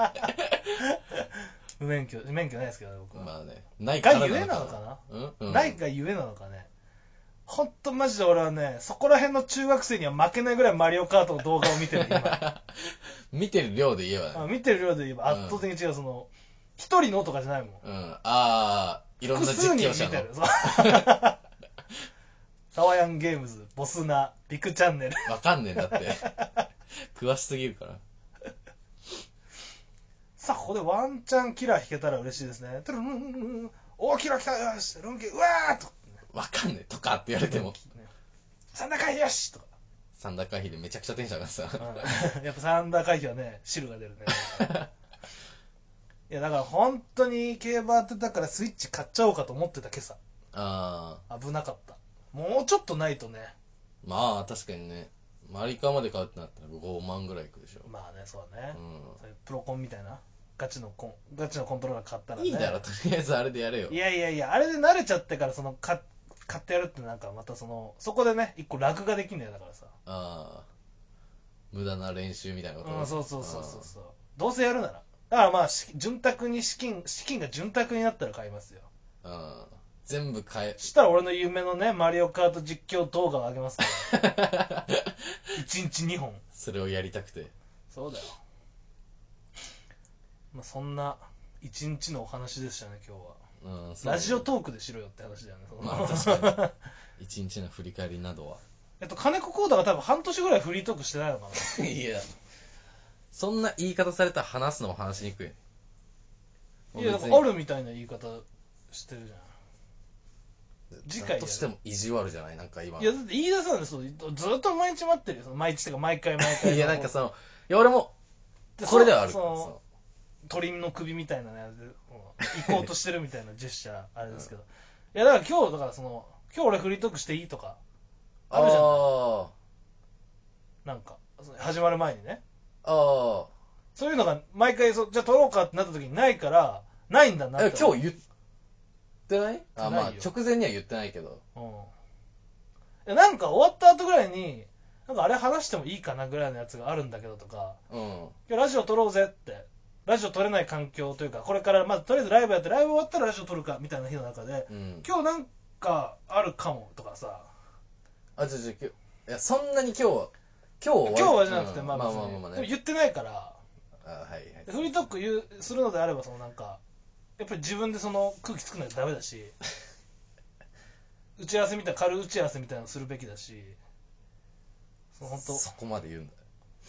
無免許免許ないですけどね僕は、まあね。ないからがゆえなのかな？うん、うん、ないがゆえなのかね？ほんとマジで俺はね、そこら辺の中学生には負けないぐらいマリオカートの動画を見てる、今。見てる量で言えばね。あ見てる量で言えば圧倒的に違う、その、一人のとかじゃないもん。うん。ああ、いろんな複数実況者人見てる。サワヤンゲームズ、ボスナ、ビクチャンネル。わかんねえんだって。詳しすぎるから。さあ、ここでワンチャンキラー弾けたら嬉しいですね。トゥルンルンルンおー、キラー来たよしルンキうわーと。わかんねえ。とかって言われても。ねサンダー回避よしとか。三田回避でめちゃくちゃテンション上がってさ。うんやっぱサンダー回避はね、汁が出るね。いや、だから本当に競馬当てたからスイッチ買っちゃおうかと思ってた今朝。ああ。危なかった。もうちょっとないとね。まあ、確かにね。マリカまで買うってなったら5万ぐらいいくでしょ。まあね、そうだね。うそういうプロコンみたいな。ガチのコン、ガチのコントローラー買ったらん。ね。いいだろ、とりあえずあれでやれよい。やいやいや、あれで慣れちゃってから、その、か買ってやるってなんかまたその、そこでね、一個楽ができんだよ、だからさ。ああ。無駄な練習みたいなこと。うん、そうそうそうそうそう。どうせやるなら。だからまあ、し潤沢に資金、資金が潤沢になったら買いますよ。うん。うん全部変えそ、したら俺の夢のね、マリオカート実況動画を上げますから。1日2本。それをやりたくて。そうだよ。まあそんな、1日のお話でしたね、今日は。うん、そうラジオトークでしろよって話だよね。そのまあ確かに。一日の振り返りなどは。えっと、金子コーダが多分半年ぐらいフリートークしてないのかな。いや、そんな言い方されたら話すのも話しにくい。いや、あるみたいな言い方してるじゃん。次回やるだとしても意地悪じゃない？なんか今。いや、だって言い出さないですよ。ずっと毎日待ってるよ。その毎日とか毎回毎回。いやなんかその、いや俺も、でこれではあるからその鳥の首みたいなやつで、行こうとしてるみたいなジェスチャー、あれですけど。いや、だから今日、だからその、今日俺フリートークしていいとか、あるじゃん。あなんか、その始まる前にね。あ、あそういうのが毎回そ、じゃあ撮ろうかってなった時にないから、ないんだなって。今日言ってない？あ、まあ直前には言ってないけど。うん。いやなんか終わった後ぐらいに、なんかあれ話してもいいかなぐらいのやつがあるんだけどとか、うん。今日ラジオ撮ろうぜって、ラジオ撮れない環境というか、これからまずとりあえずライブやって、ライブ終わったらラジオ撮るかみたいな日の中で、うん。今日なんかあるかもとかさ、あ、じゃじゃ今日、いや、そんなに今日は、今日は今日はじゃなくて、うんまあまあまあまあまあね。言ってないから、あはいはい。でフリートーク言うするのであれば、そのなんか、やっぱり自分でその空気作らないとダメだし、打ち合わせみたいな、軽打ち合わせみたいなのするべきだし、その本当そこまで言うんだ。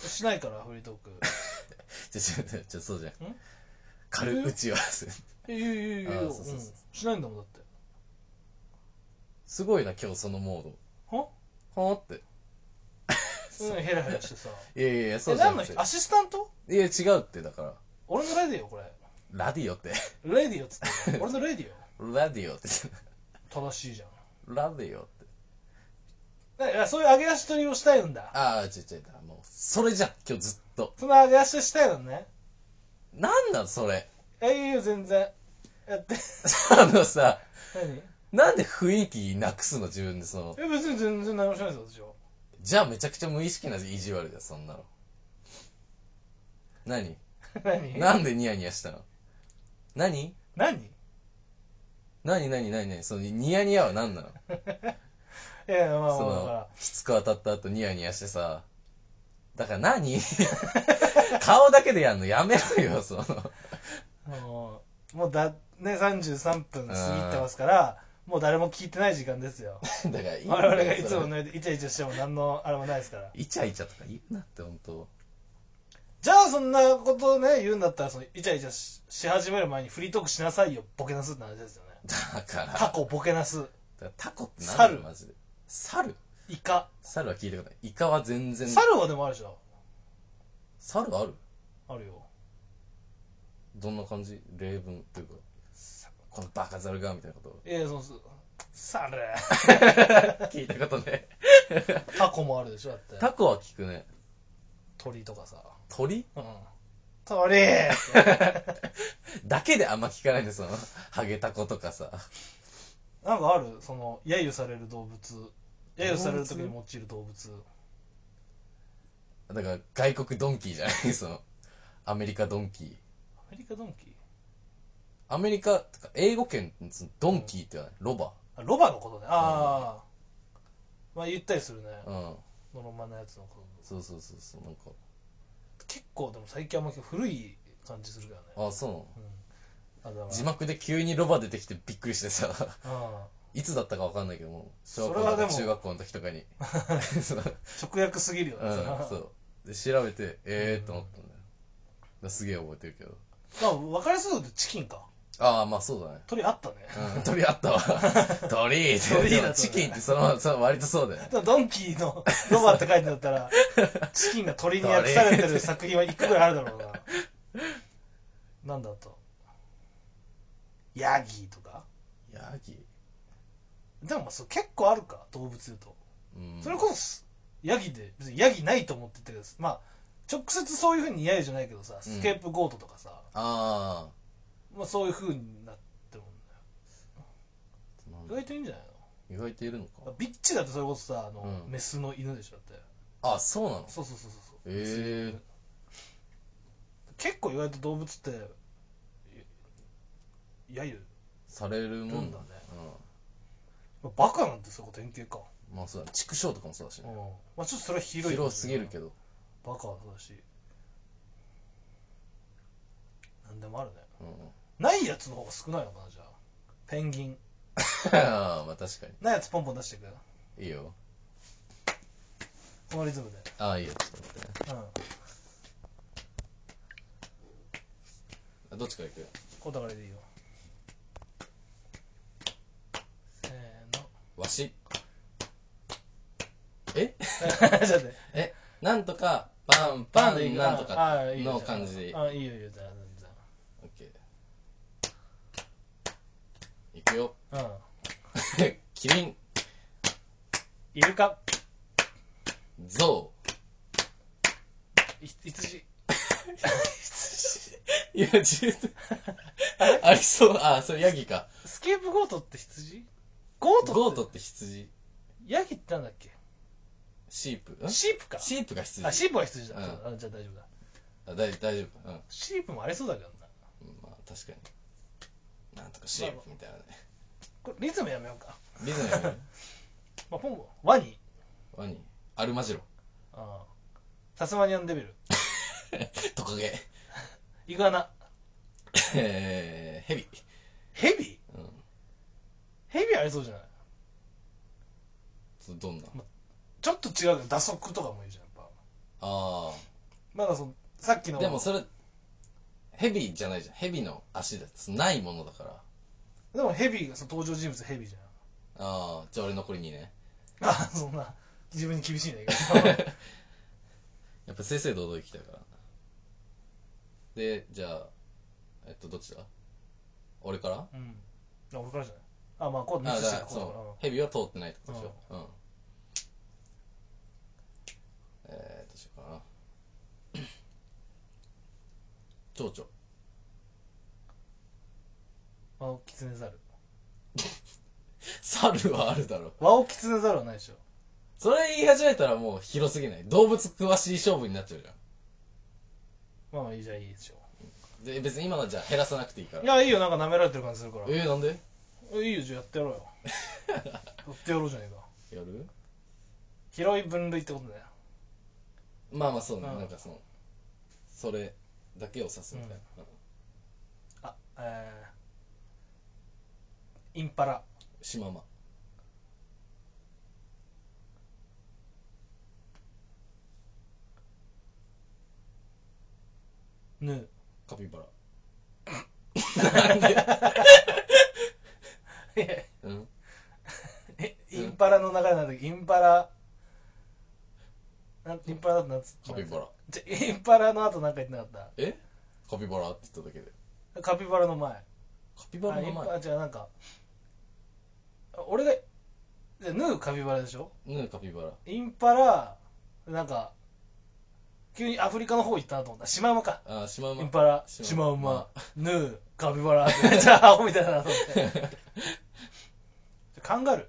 しないから、フリートーク。ちょ、ちょ、ちょ、ちょそうじゃんん？軽打ち合わせ。いやいやいやいや、あうんそうそうそうしないんだもん、だって。すごいな、今日そのモード。はほーって。うん、ヘラヘラしてさ。いやいやいや、そえ、うじゃなくて何の人。アシスタント？いや、違うって、だから。俺のレディオ、これ。ラディオって。レディオっつって。俺のレディラディオって。オ。正しいじゃん。ラディオって。だからそういう上げ足取りをしたいんだ。ああ、ちょちょ、もう、それじゃん、今日ずっと。その上げ足したいのね。なんなん、それ？え、いいよ、全然。やって。あのさ、何？なんで雰囲気なくすの、自分でその？え、別に全然何もしないですよ、じゃあめちゃくちゃ無意識な意地悪だよ、そんなの。何私は。何なんでニヤニヤしたの何？何？何何何何？そのニヤニヤは何なの？い やいや、まあそまあ、だかの、きつく当たった後ニヤニヤしてさ、だから何？顔だけでやんのやめろよ、その。ら、もう、もうだ、ね、33分過ぎてますから、もう誰も聞いてない時間ですよ。だからいいんだよ我々がいつもそれ。ね、イチャイチャしても何のあれもないですから。イチャイチャとか言うなって、本当じゃあそんなことをね、言うんだったら、そのイチャイチャしし始める前にフリートークしなさいよ、ボケなすって話ですよね。だから。タコ、ボケなす、だからタコって何猿マジで。猿？イカ。猿は聞いたことない。イカは全然。猿はでもあるでしょ。猿ある？あるよ。どんな感じ？例文っていうか、このバカ猿がみたいなこと？いや、そうそう。猿。聞いたことね。タコもあるでしょ、だって。タコは聞くね。鳥とかさ。鳥？うん。鳥 だけであんま聞かないんですよ。ハゲタコとかさ。なんかある？その、揶揄される動物。揶揄される時に用いる動物。だから外国ドンキーじゃない？その、アメリカドンキー。アメリカドンキー？アメリカ、とか英語圏、ドンキーって言わない？ロバ。あロバのことね。ああ。まあ言ったりするねうんのろまのやつのことそうそうそうそうなんか結構でも最近あんま古い感じするけどね。あそうなの？うん。あだから。字幕で急にロバ出てきてびっくりしてさ。あ いつだったかわかんないけども小学校とか中学校の時とかに。直訳すぎるよね、うんそう。で調べてええー、と思ったんだよ。だからすげえ覚えてるけど。まあ分かりやすいことチキンかああまあそうだね。鳥あったね、うん鳥あったわ。鳥鳥チキンってそのそう割とそうだよドンキーのロバって書いてんだったら チキンが鳥に訳されてる作品は1個ぐらいあるだろうな。なんだと。ヤギとか？ヤギ？でもまあそう結構あるか動物言うと。うん。それこそヤギで別にヤギないと思ってたけどまあ直接そういう風にヤギじゃないけどさスケープゴートとかさ、あまあ、そういう風になってるもんあね意外といいんじゃない意外といるのか。のビッチだってそれこそさあの、うん。メスの犬でしょだって。あそうなの？そうそうそうそうそう。へえ。結構意外と動物ってやゆされるもんだね。うバカなんてそういうこと典型か、んまあそうだね。畜生とかもそうだしうん。ねまあ、ちょっとそれは広い。広すぎるけどど。バカはそうだし。なんでもあるね。うんないやつの方が少ないのかなじゃあ。ペンギン。あ あまあ確かないやつポンポン出していくにいいよ。このリズムで。ああいいよ。ちょっと待って。ねうんあどっちから行く？こうだからでいいよ。せーの。わし。え？ちょっと待っ なんとかパンパンなんとあかあいいよの感じでいいあいいよいいよじゃあじゃオッケーいくよ。あうん。キリンイルカ。ゾい羊。ウ いや十分 ありそう。あそれヤギか。スケープゴートって羊？ goat goat って羊。ヤギってなんだっけ？ sheep？ん？ sheep か。 sheep が羊。あ sheep は羊だ、うん。じゃあ大丈夫だ。あ大大丈夫。うん。 sheep もありそうだけどな。うんまあ確かになんとかシープみたいなね。これリズムやめようか、リズムやね まあ、ポンポンワニ？ワニ。アルマジロ。ああ。タスマニアンデビル。トカゲ。イグアナ。えーヘビ。ヘビ？うん。ヘビありそうじゃない？どんな？ちょっと違うけど打足とかもいいじゃんやっぱ。あまだそのさっきの。あでもそれヘビじゃないじゃん。ヘビの足だないものだから。でもヘビがその登場人物ヘビじああじゃあ俺残り2ね。ゃんあそんな自分に厳しいんだけやっぱ正々堂々生きたいから。でじゃあえっとどっちだ？俺から？どうん。あ俺からじゃない？あまあこうミあスしてらそう。うヘビは通ってないってことでしょ。うん。えーどうしようかな蝶々。ワオキツネザル。猿はあるだろ。ワオキツネザルはないでしょ。それ言い始めたらもう広すぎない？動物詳しい勝負になっちゃうじゃん。まあまあいいじゃあいいでしょ。で別に今のはじゃあ減らさなくていいから。いやいいよなんか舐められてる感じするから。えー、なんで？いいよじゃあやってやろうよ。やってやろうじゃねえか。やる？広い分類ってことねまあまあそうね、うん。なんかそのそれだけを指すみたいな、あえー、インパラ。シママ。ヌーカピバラ。えうん。インパラの中でなんだっけインパラ。なんインパラだとなんつカピバラじゃ インパラの後なんか言ってなかっえ？カピバラって言っただけで。たカピバラの前。カピバラの前？あじゃあなんかあ俺がじゃあヌーカピバラでしょ？ヌーカピバラ。インパラなんか急にアフリカの方行ったなと思った。シマウマか。あシマウマ。インパラシシマウマ。ヌーカピバラ。ってめっちゃアホみたいだなと思って。カンガル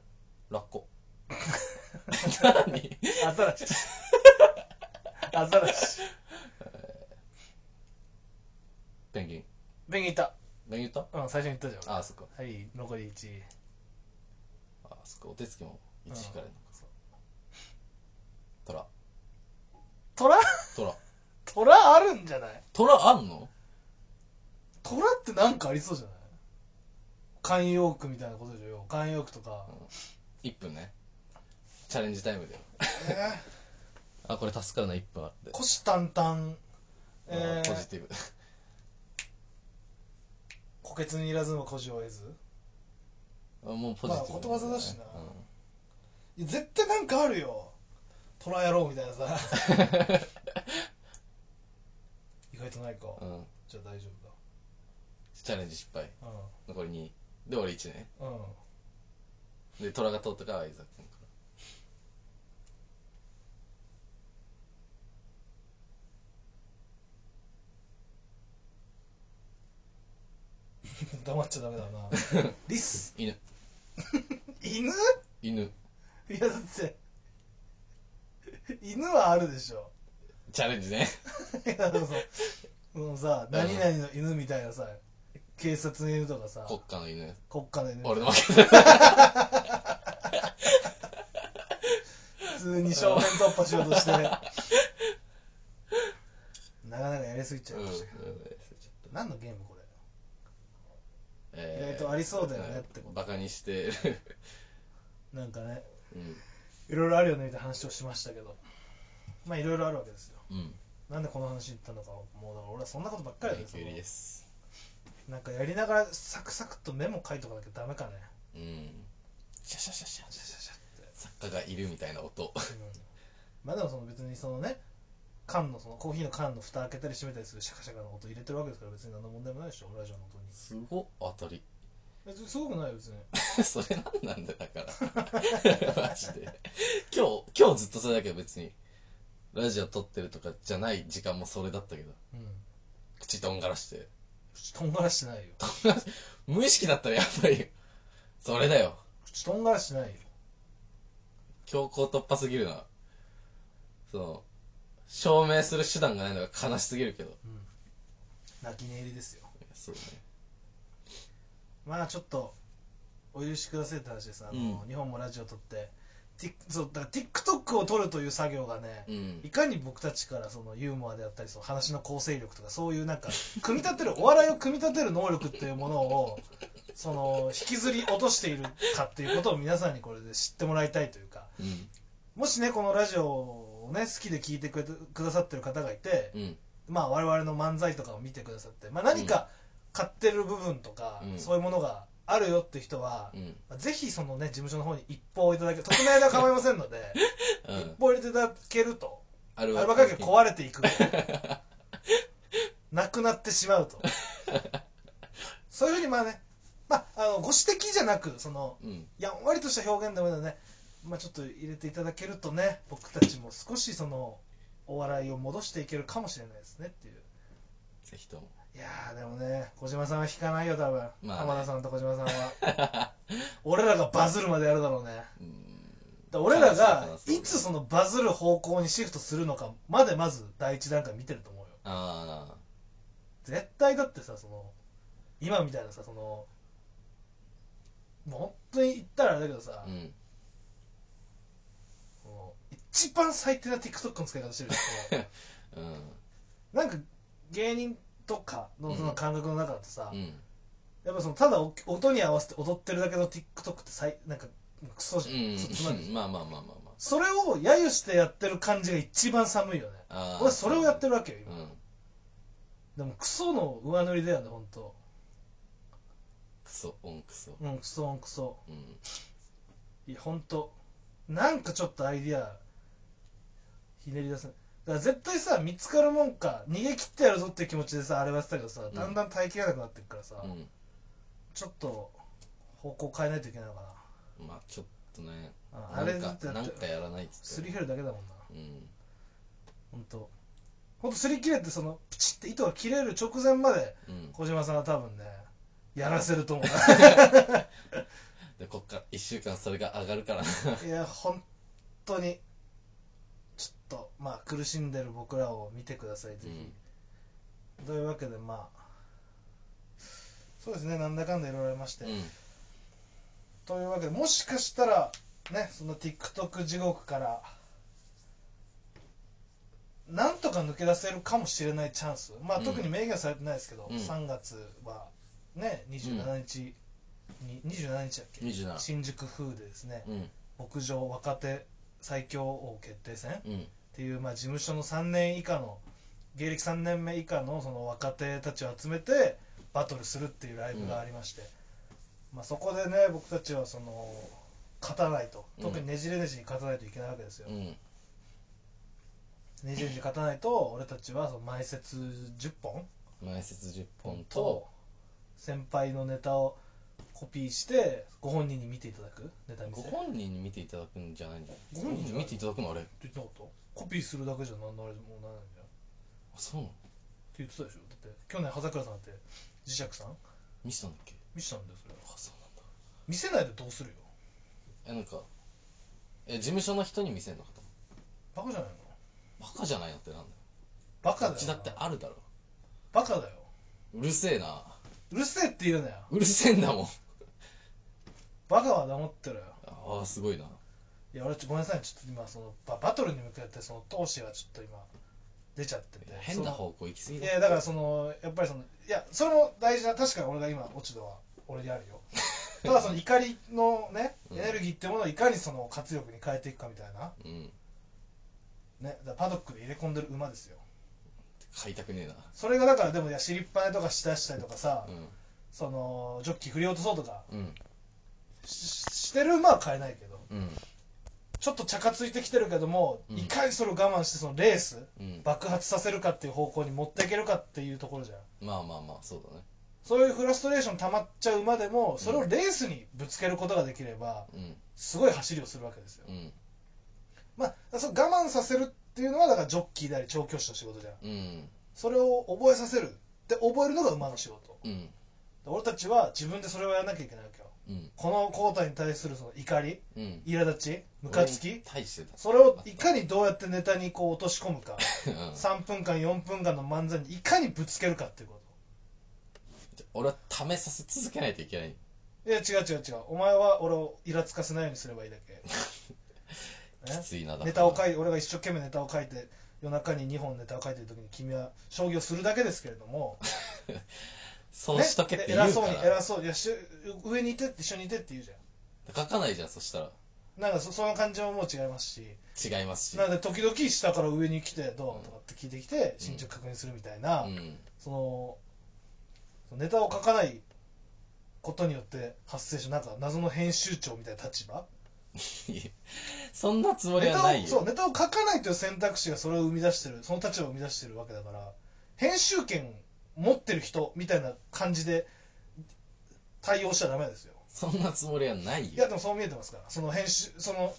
ラッコ。ー 何？アザラシアザラシ。ペンギン。ペンギンいた。ペンギン言った？うん最初に言ったじゃん。あそっか。はい残り1あそっか。お手つきも1引かれるのか。トラ。虎トラ。虎 あるんじゃない？トラあんの？虎ってなんかありそうじゃない？慣用句みたいなことでしょ。要は慣用句とか、1分ね。チャレンジタイムだよえあこれ助かるな1分あってー、虎視眈々。あえー。ポジティブ。虎穴にいらずも孤児を得ず。あもうポジティブ、まあことわざだしな。うん。いや絶対なんかあるよ。虎野郎みたいなさ。意外とないか、うん。じゃあ大丈チャレンジ失敗。夫だ残り2で俺1ねうんうん。で虎が通ったから相沢君か 黙っちゃダメだな。リス。ら犬。犬？犬。いやだって。犬はあるでしょ。チャレンジね。いやだそのさうん何々の犬みたいなさ警察の犬とかさ国家の犬。国家の犬。俺の負け。普通に正面突破しようとして。なかなかやりすぎちゃうんいましたけど、何のゲームこれ？えー意外とありそうだよねってこと。バカにして。る なんかね。うん。いろいろあるよねみたいな話をしましたけど。まあいろいろあるわけですよ。うん。なんでこの話に行ったのかもうだから俺はそんなことばっかりだよです。なんかやりながらサクサクっとメモ書いとかなきゃダメかね。うん。シャシャシャシャシャシャシャって。作家がいるみたいな音。うん。まあでもその別にそのね缶のそのコーヒーの缶の蓋開けたり閉めたりするシャカシャカの音入れてるわけですから別に何の問題もないでしょラジオの音に。すごっ当たり。別にすごくないよ別に。それなんなんだよだから。マジで。今日今日ずっとそれだけど別にラジオ撮ってるとかじゃない時間もそれだったけど。うん。口とんがらして。口とんがらしてないよ。無意識だったらやっぱりそれだよ。口とんがらしてないよ。強行突破すぎるな。その証明する手段がないのが悲しすぎるけど。うん泣き寝入りですよ。そうね。まあちょっとお許しくださいって話です。あの、うん。日本もラジオ撮って。ティそうだから TikTok を撮るという作業がね、うん。いかに僕たちからそのユーモアであったりその話の構成力とかそういうなんか 組み立てるお笑いを組み立てる能力っていうものをその引きずり落としているかっていうことを皆さんにこれで知ってもらいたいというか。うん。もしねこのラジオをね好きで聞いてくれてくださってる方がいて、うん。まあ我々の漫才とかを見てくださって、まあ、何か買ってる部分とか、うん。そういうものがあるよって人は、うん。まあぜひそのね事務所の方に一報いただけ匿名では構いませんので うん。一報入れていただけるとアルバカーキが壊れていく なくなってしまうと。そういうふうにまあねまああのご指摘じゃなくそのうん。やんわりとした表現でもいいのでね、まあ、ちょっと入れていただけるとね僕たちも少しそのお笑いを戻していけるかもしれないですねっていう。ぜひとも。いやーでもね小島さんは引かないよ多分、まあね。浜田さんと小島さんは。俺らがバズるまでやるだろうね。うん。だ俺らがいつそのバズる方向にシフトするのかまでまず第一段階見てると思うよ。あ絶対だってさその今みたいなさそのもう本当に言ったらあれだけどさあ、うん一番最低な TikTok の使い方してるじゃんうんなんか芸人とかのその感覚の中だとさ、うん。やっぱそのただお音に合わせて踊ってるだけの TikTok ってさいなんかクソじゃん、うん。つつまんでしょまあまあまあまあまあ。それを揶揄してやってる感じが一番寒いよね。あー。俺それをやってるわけよ今、うん。でもクソの上塗りだよね本当。クソオンクソ。うんクソオンクソ。うん。いや本当。なんかちょっとアイディアひねり出せないだから絶対さ見つかるもんか逃げ切ってやるぞっていう気持ちでさあれはやってたけどさだんだん耐えきれなくなってくからさ、うん。ちょっと方向変えないといけないのかな。まあちょっとねああれなんかずってなんかやらないっつってすり減るだけだもんな。うん。本当本当すり切れてそのプチって糸が切れる直前までうん。小島さんは多分ねやらせると思う。でこっから1週間それが上がるからいや本当にとまあ苦しんでる僕らを見てくださいぜひ、というわけでまあそうですねなんだかんだいろいろありまして、うん。というわけでもしかしたらねその TikTok 地獄からなんとか抜け出せるかもしれないチャンス、まあ、うん。特に明言はされてないですけど、うん。3月はね27日に、27日だっけ？27新宿風でですねうん。牧場若手最強王決定戦。っうんていう、まあ、事務所の3年以下の芸歴3年目以下のその若手たちを集めてバトルするっていうライブがありまして、まあ、そこでね僕たちはその勝たないと。うん。特にねじれねじに勝たないといけないわけですよ、うん。ねじれねじに勝たないと俺たちはその前説10本。前説10本とと先輩のネタをコピーしてご本人に見ていただく？ネタ見せ？ご本人に見ていただくんじゃないんだよご本人じゃない見ていただくのあれ。あって言ってなかったコピーするだけじゃなんなれもうないんじゃんってそうなの？言ってたでしょ？だって去年葉桜さんって磁石さん？見せたんだっけ？見せたんだよ。それあそうなんだ。見せないでどうするよ？えなんかえ事務所の人に見せんのかと。バカじゃないの？バカじゃないのってなんだよ。バカだよ。こっちだってあるだろ。バカだよ。うるせえな。うるせえって言うなよ。うるせえんだもんバカは黙ってろよ。ああすごいな。いや俺ちょごめんなさい。ちょっと今そのババトルに向けてその闘志がちょっと今出ちゃってて。変な方向行き過ぎだ。いやだからそのやっぱりそのいやそれも大事な確かに俺が今落ち度は俺にあるよ。ただその怒りのねうん。エネルギーってものをいかにその活力に変えていくかみたいな。うん。ねだからパドックで入れ込んでる馬ですよ。買いたくねえな。それがだからでもいや尻っぱねとかしだしたりとかさ、うそのジョッキ振り落とそうとかんうんししてる馬は買えないけどうん。ちょっとチャカついてきてるけども、うん。いかにそれを我慢してそのレースうん。爆発させるかっていう方向に持っていけるかっていうところじゃん。まあまあまあそうだね。そういうフラストレーション溜まっちゃう馬でもそれをレースにぶつけることができればうん。すごい走りをするわけですよ、うんまあその我慢させるっていうのはだからジョッキーであり調教師の仕事じゃん。うん。それを覚えさせる。で覚えるのが馬の仕事。うん。俺たちは自分でそれをやらなきゃいけないわけようん。このコータに対するその怒りうん。苛立ちムカつき大してたそれをいかにどうやってネタにこう落とし込むか。うん。3分間4分間の漫才にいかにぶつけるかっていうこ俺は試させ続けないといけない。といや違う違う違う。お前は俺をイラつかせないようにすればいいだけ。きねついなだから。ネタを書いて俺が一生懸命ネタを書いて夜中に2本ネタを書いてる時に君は将棋をするだけですけれども そうしとけって言うかそうにら偉そういやし上にいてって一緒にいてって言うじゃ書かないじゃんそしたなんかそその感じももう違いますし。違いますし。なので時々下から上に来てどうとかって聞いてきて進捗確認するみたいな、うん。そのネタを書かないことによって発生しなんか謎の編集長みたいな立場？い やそんなつもりネタはないよ。をそうネタを書かないという選択肢がそれを生み出してるその立場を生み出してるわけだから編集権持ってる人みたいな感じで対応しちゃダメですよ。そんなつもりはないいやよでもそう見えてますから。その編集その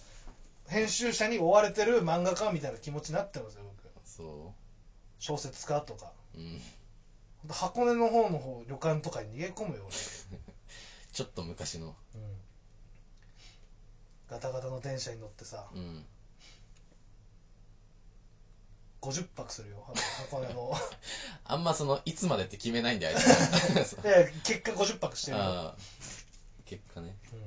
編集者に追われてる漫画家みたいな気持ちになってますよ僕。そ小説家とか。ううん箱根の方の方旅館とかに逃げ込むよ ちょっと昔の。俺、うん、ガタガタの電車に乗ってさ。うん50泊するよ。箱根の。あんまそのいつまでって決めないんだよあいつ。で結果50泊してるよ、結果ね。うん、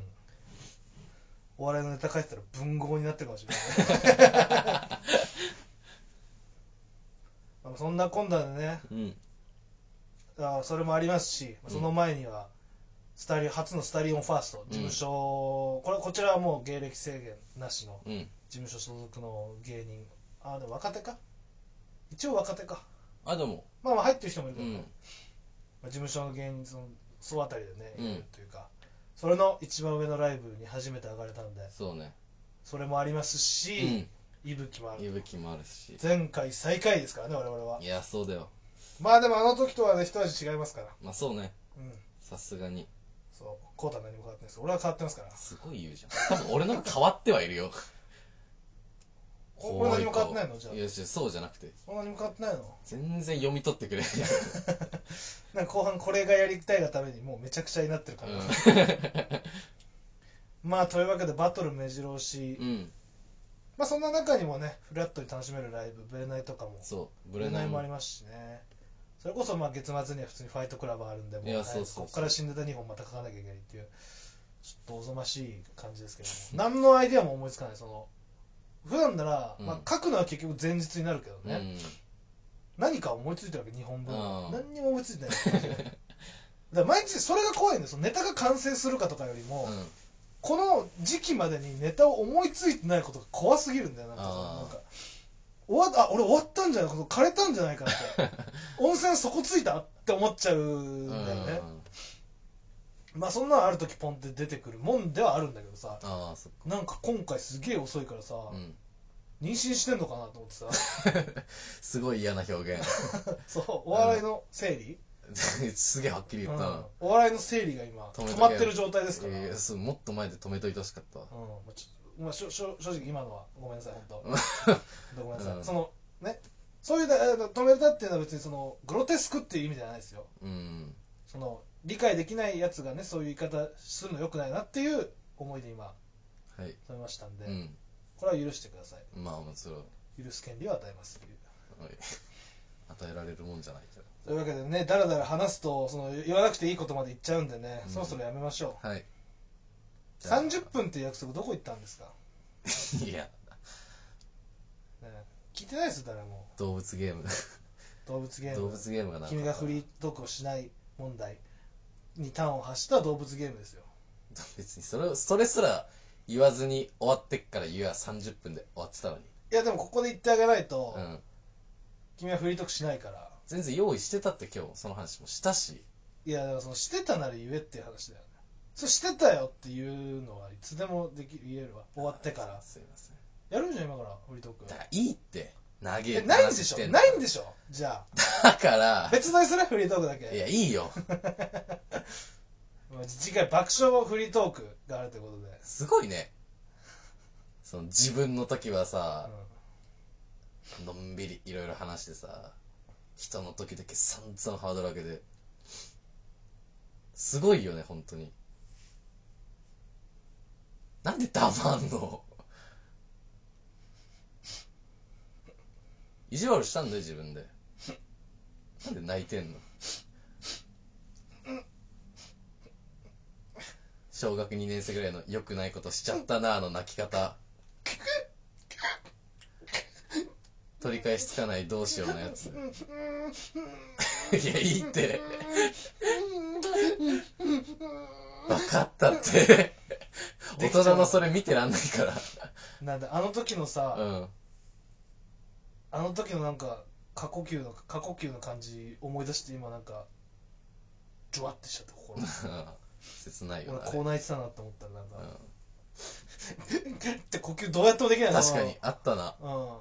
お笑いのネタ書いてたら文豪になってるかもしれない。まあそんなこんなでね。うん。あそれもありますしその前にはスタリ初のスタリオンファースト事務所、これこちらはもう芸歴制限なしのうん。事務所所属の芸人。あでも若手か一応若手か。あでも。まあまあ入ってる人もいる。けどね、うん。まあ、事務所の芸人その総当たりでねうん。いるというか、それの一番上のライブに初めて上がれたんで。そうね。それもありますうしん、息吹もある息吹もあるし。前回最下位ですからね我々は。いやそうだよ。まあでもあの時とはね一味違いますから。まあそうね。うん。さすがに。そう。コータは何も変わってないです。俺は変わってますから。すごい言うじゃん。多分俺のが変わってはいるよお俺何も変わってないの？じゃあ。いやそうじゃなくて。そんなにも変わってないの？全然読み取ってくれ。る なんか後半これがやりたいがためにもうめちゃくちゃになってるから、まあというわけでバトル目白押し、うん、うん、まあそんな中にもねフラットに楽しめるライブブレナイとかも。そうブレナイも。ありまますしね。それこそまあ月末には普通にファイトクラブあるんでもいやはいそうそう。そうここから死んでた2本また書かなきゃいけないっていうちょっとおぞましい感じですけども。何のアイデアも思いつかないその普段なら、うん。まあ、書くのは結局前日になるけどね、うん。何か思いついてるわけ2本分うん。何にも思いついてない。だから毎日それが怖いんですよネタが完成するかとかよりも、うん。この時期までにネタを思いついてないことが怖すぎるんだよなんかあー。なんか終わっあ俺終わったんじゃないか枯れたんじゃないかって 温泉底ついたって思っちゃうんだよね、まあそんなのある時ポンって出てくるもんではあるんだけどさああそっか。なんか今回すげえ遅いからさ、うん。妊娠してんのかなと思ってさ。すごい嫌な表現。そうお笑いの整理、すげえはっきりうん言った。な、お笑いの整理が今止めとけ止まってる状態ですから、いやいやそうもっと前で止めといてほしかった。わうんまあちょまあ、しょしょ正直今のはごめんなさい本当。うん。ごめんなさい、うん。そのねそういうあの止めたっていうのは別にそのグロテスクっていう意味じゃないですよ。うん。その理解できないやつがねそういう言い方するのよくないなっていう思いで今はい。止めましたんで、うん。これは許してください。まあもちろん。許す権利を与えますという。はい。与えられるもんじゃないけどというわけでねだらだら話すとその言わなくていいことまで言っちゃうんでね、うん。そろそろやめましょはい。うじゃあ。30分っていう約束どこ行ったんですか、いや、ね、聞いてないですよ誰も。動物ゲーム。動物ゲーム。動物ゲームがな君がフリートークをしない問題に端を発した動物ゲームですよ 別にそれを、それすら言わずに終わってっから言えば30分で終わってたのに。いやでもここで言ってあげないと、うん。君はフリートークしないから全然用意してたって今日その話もしたし。いやだからそのしてたなら言えっていう話だよねそれしてたよっていうのはいつでもでき言えるわ終わってからすいません。やるじゃん今からフリートークだからいいって。投げえないんでしょ？ないんでしょ？じゃあ。だから、別撮りするフリートークだけ。いや、いいよ。まあ次回爆笑フリートークがあるということで、すごいね。その自分の時はさ、のんびりいろいろ話してさ、人の時だけ散々ハードル上げて。すごいよね、本当に。なんで黙んの？意地悪したんだよ、自分で。なんで泣いてんの？小学2年生ぐらいの良くないことしちゃったなあの泣き方。取り返しつかないどうしようのやつ。いや、いいって。わかったって。大人のそれ見てらんないから。なんであの時のさ、うん。あの時のなんか過呼吸の過呼吸の感じ思い出して今なんかジュワってしちゃって心 切ないよな。俺こう泣いてたなって思ったらなんか、うんって呼吸どうやってもできない確かに、あったな。うんうん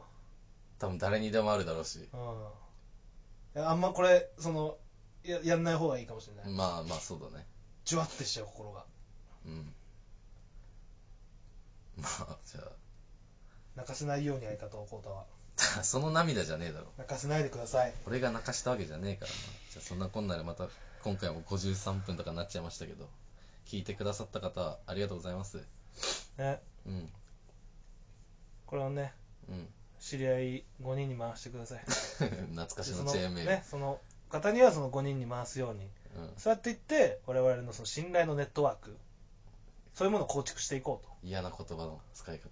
多分誰にでもあるだろうし。いやあんまこれそのややんない方がいいかもしれない、まあまあ、そうだね。ジュワってしちゃう心がうん。まあ、じゃ泣かせないように相方をコータはあ、その涙じゃねえだろ。泣かせないでください俺が泣かしたわけじゃねえからな。じゃあそんなこんなでまた今回も53分とかになっちゃいましたけど、聞いてくださった方、ありがとうございます。ねうん。これをねうん。知り合い5人に回してください 懐かしののチェーンメール。ねその方にはその5人に回すようにうん。そうやって言って我々のその信頼のネットワークそういうものを構築していこうと嫌な言葉の使い方。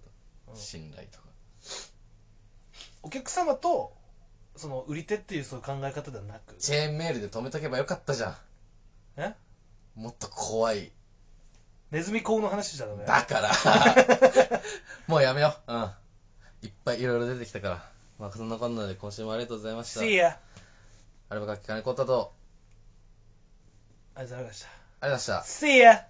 うん信頼とか。お客様とその売り手っていうそういう考え方ではなくチェーンメールで止めとけばよかったじゃん。え？もっと怖い。ネズミ講の話しちゃダメ？だから、もうやめよう。うん。いっぱいいろいろ出てきたから。まあそんなこんなで今週もありがとうございました。See ya あればかきかねこったと、ありがとうございましたありがとうございました。See ya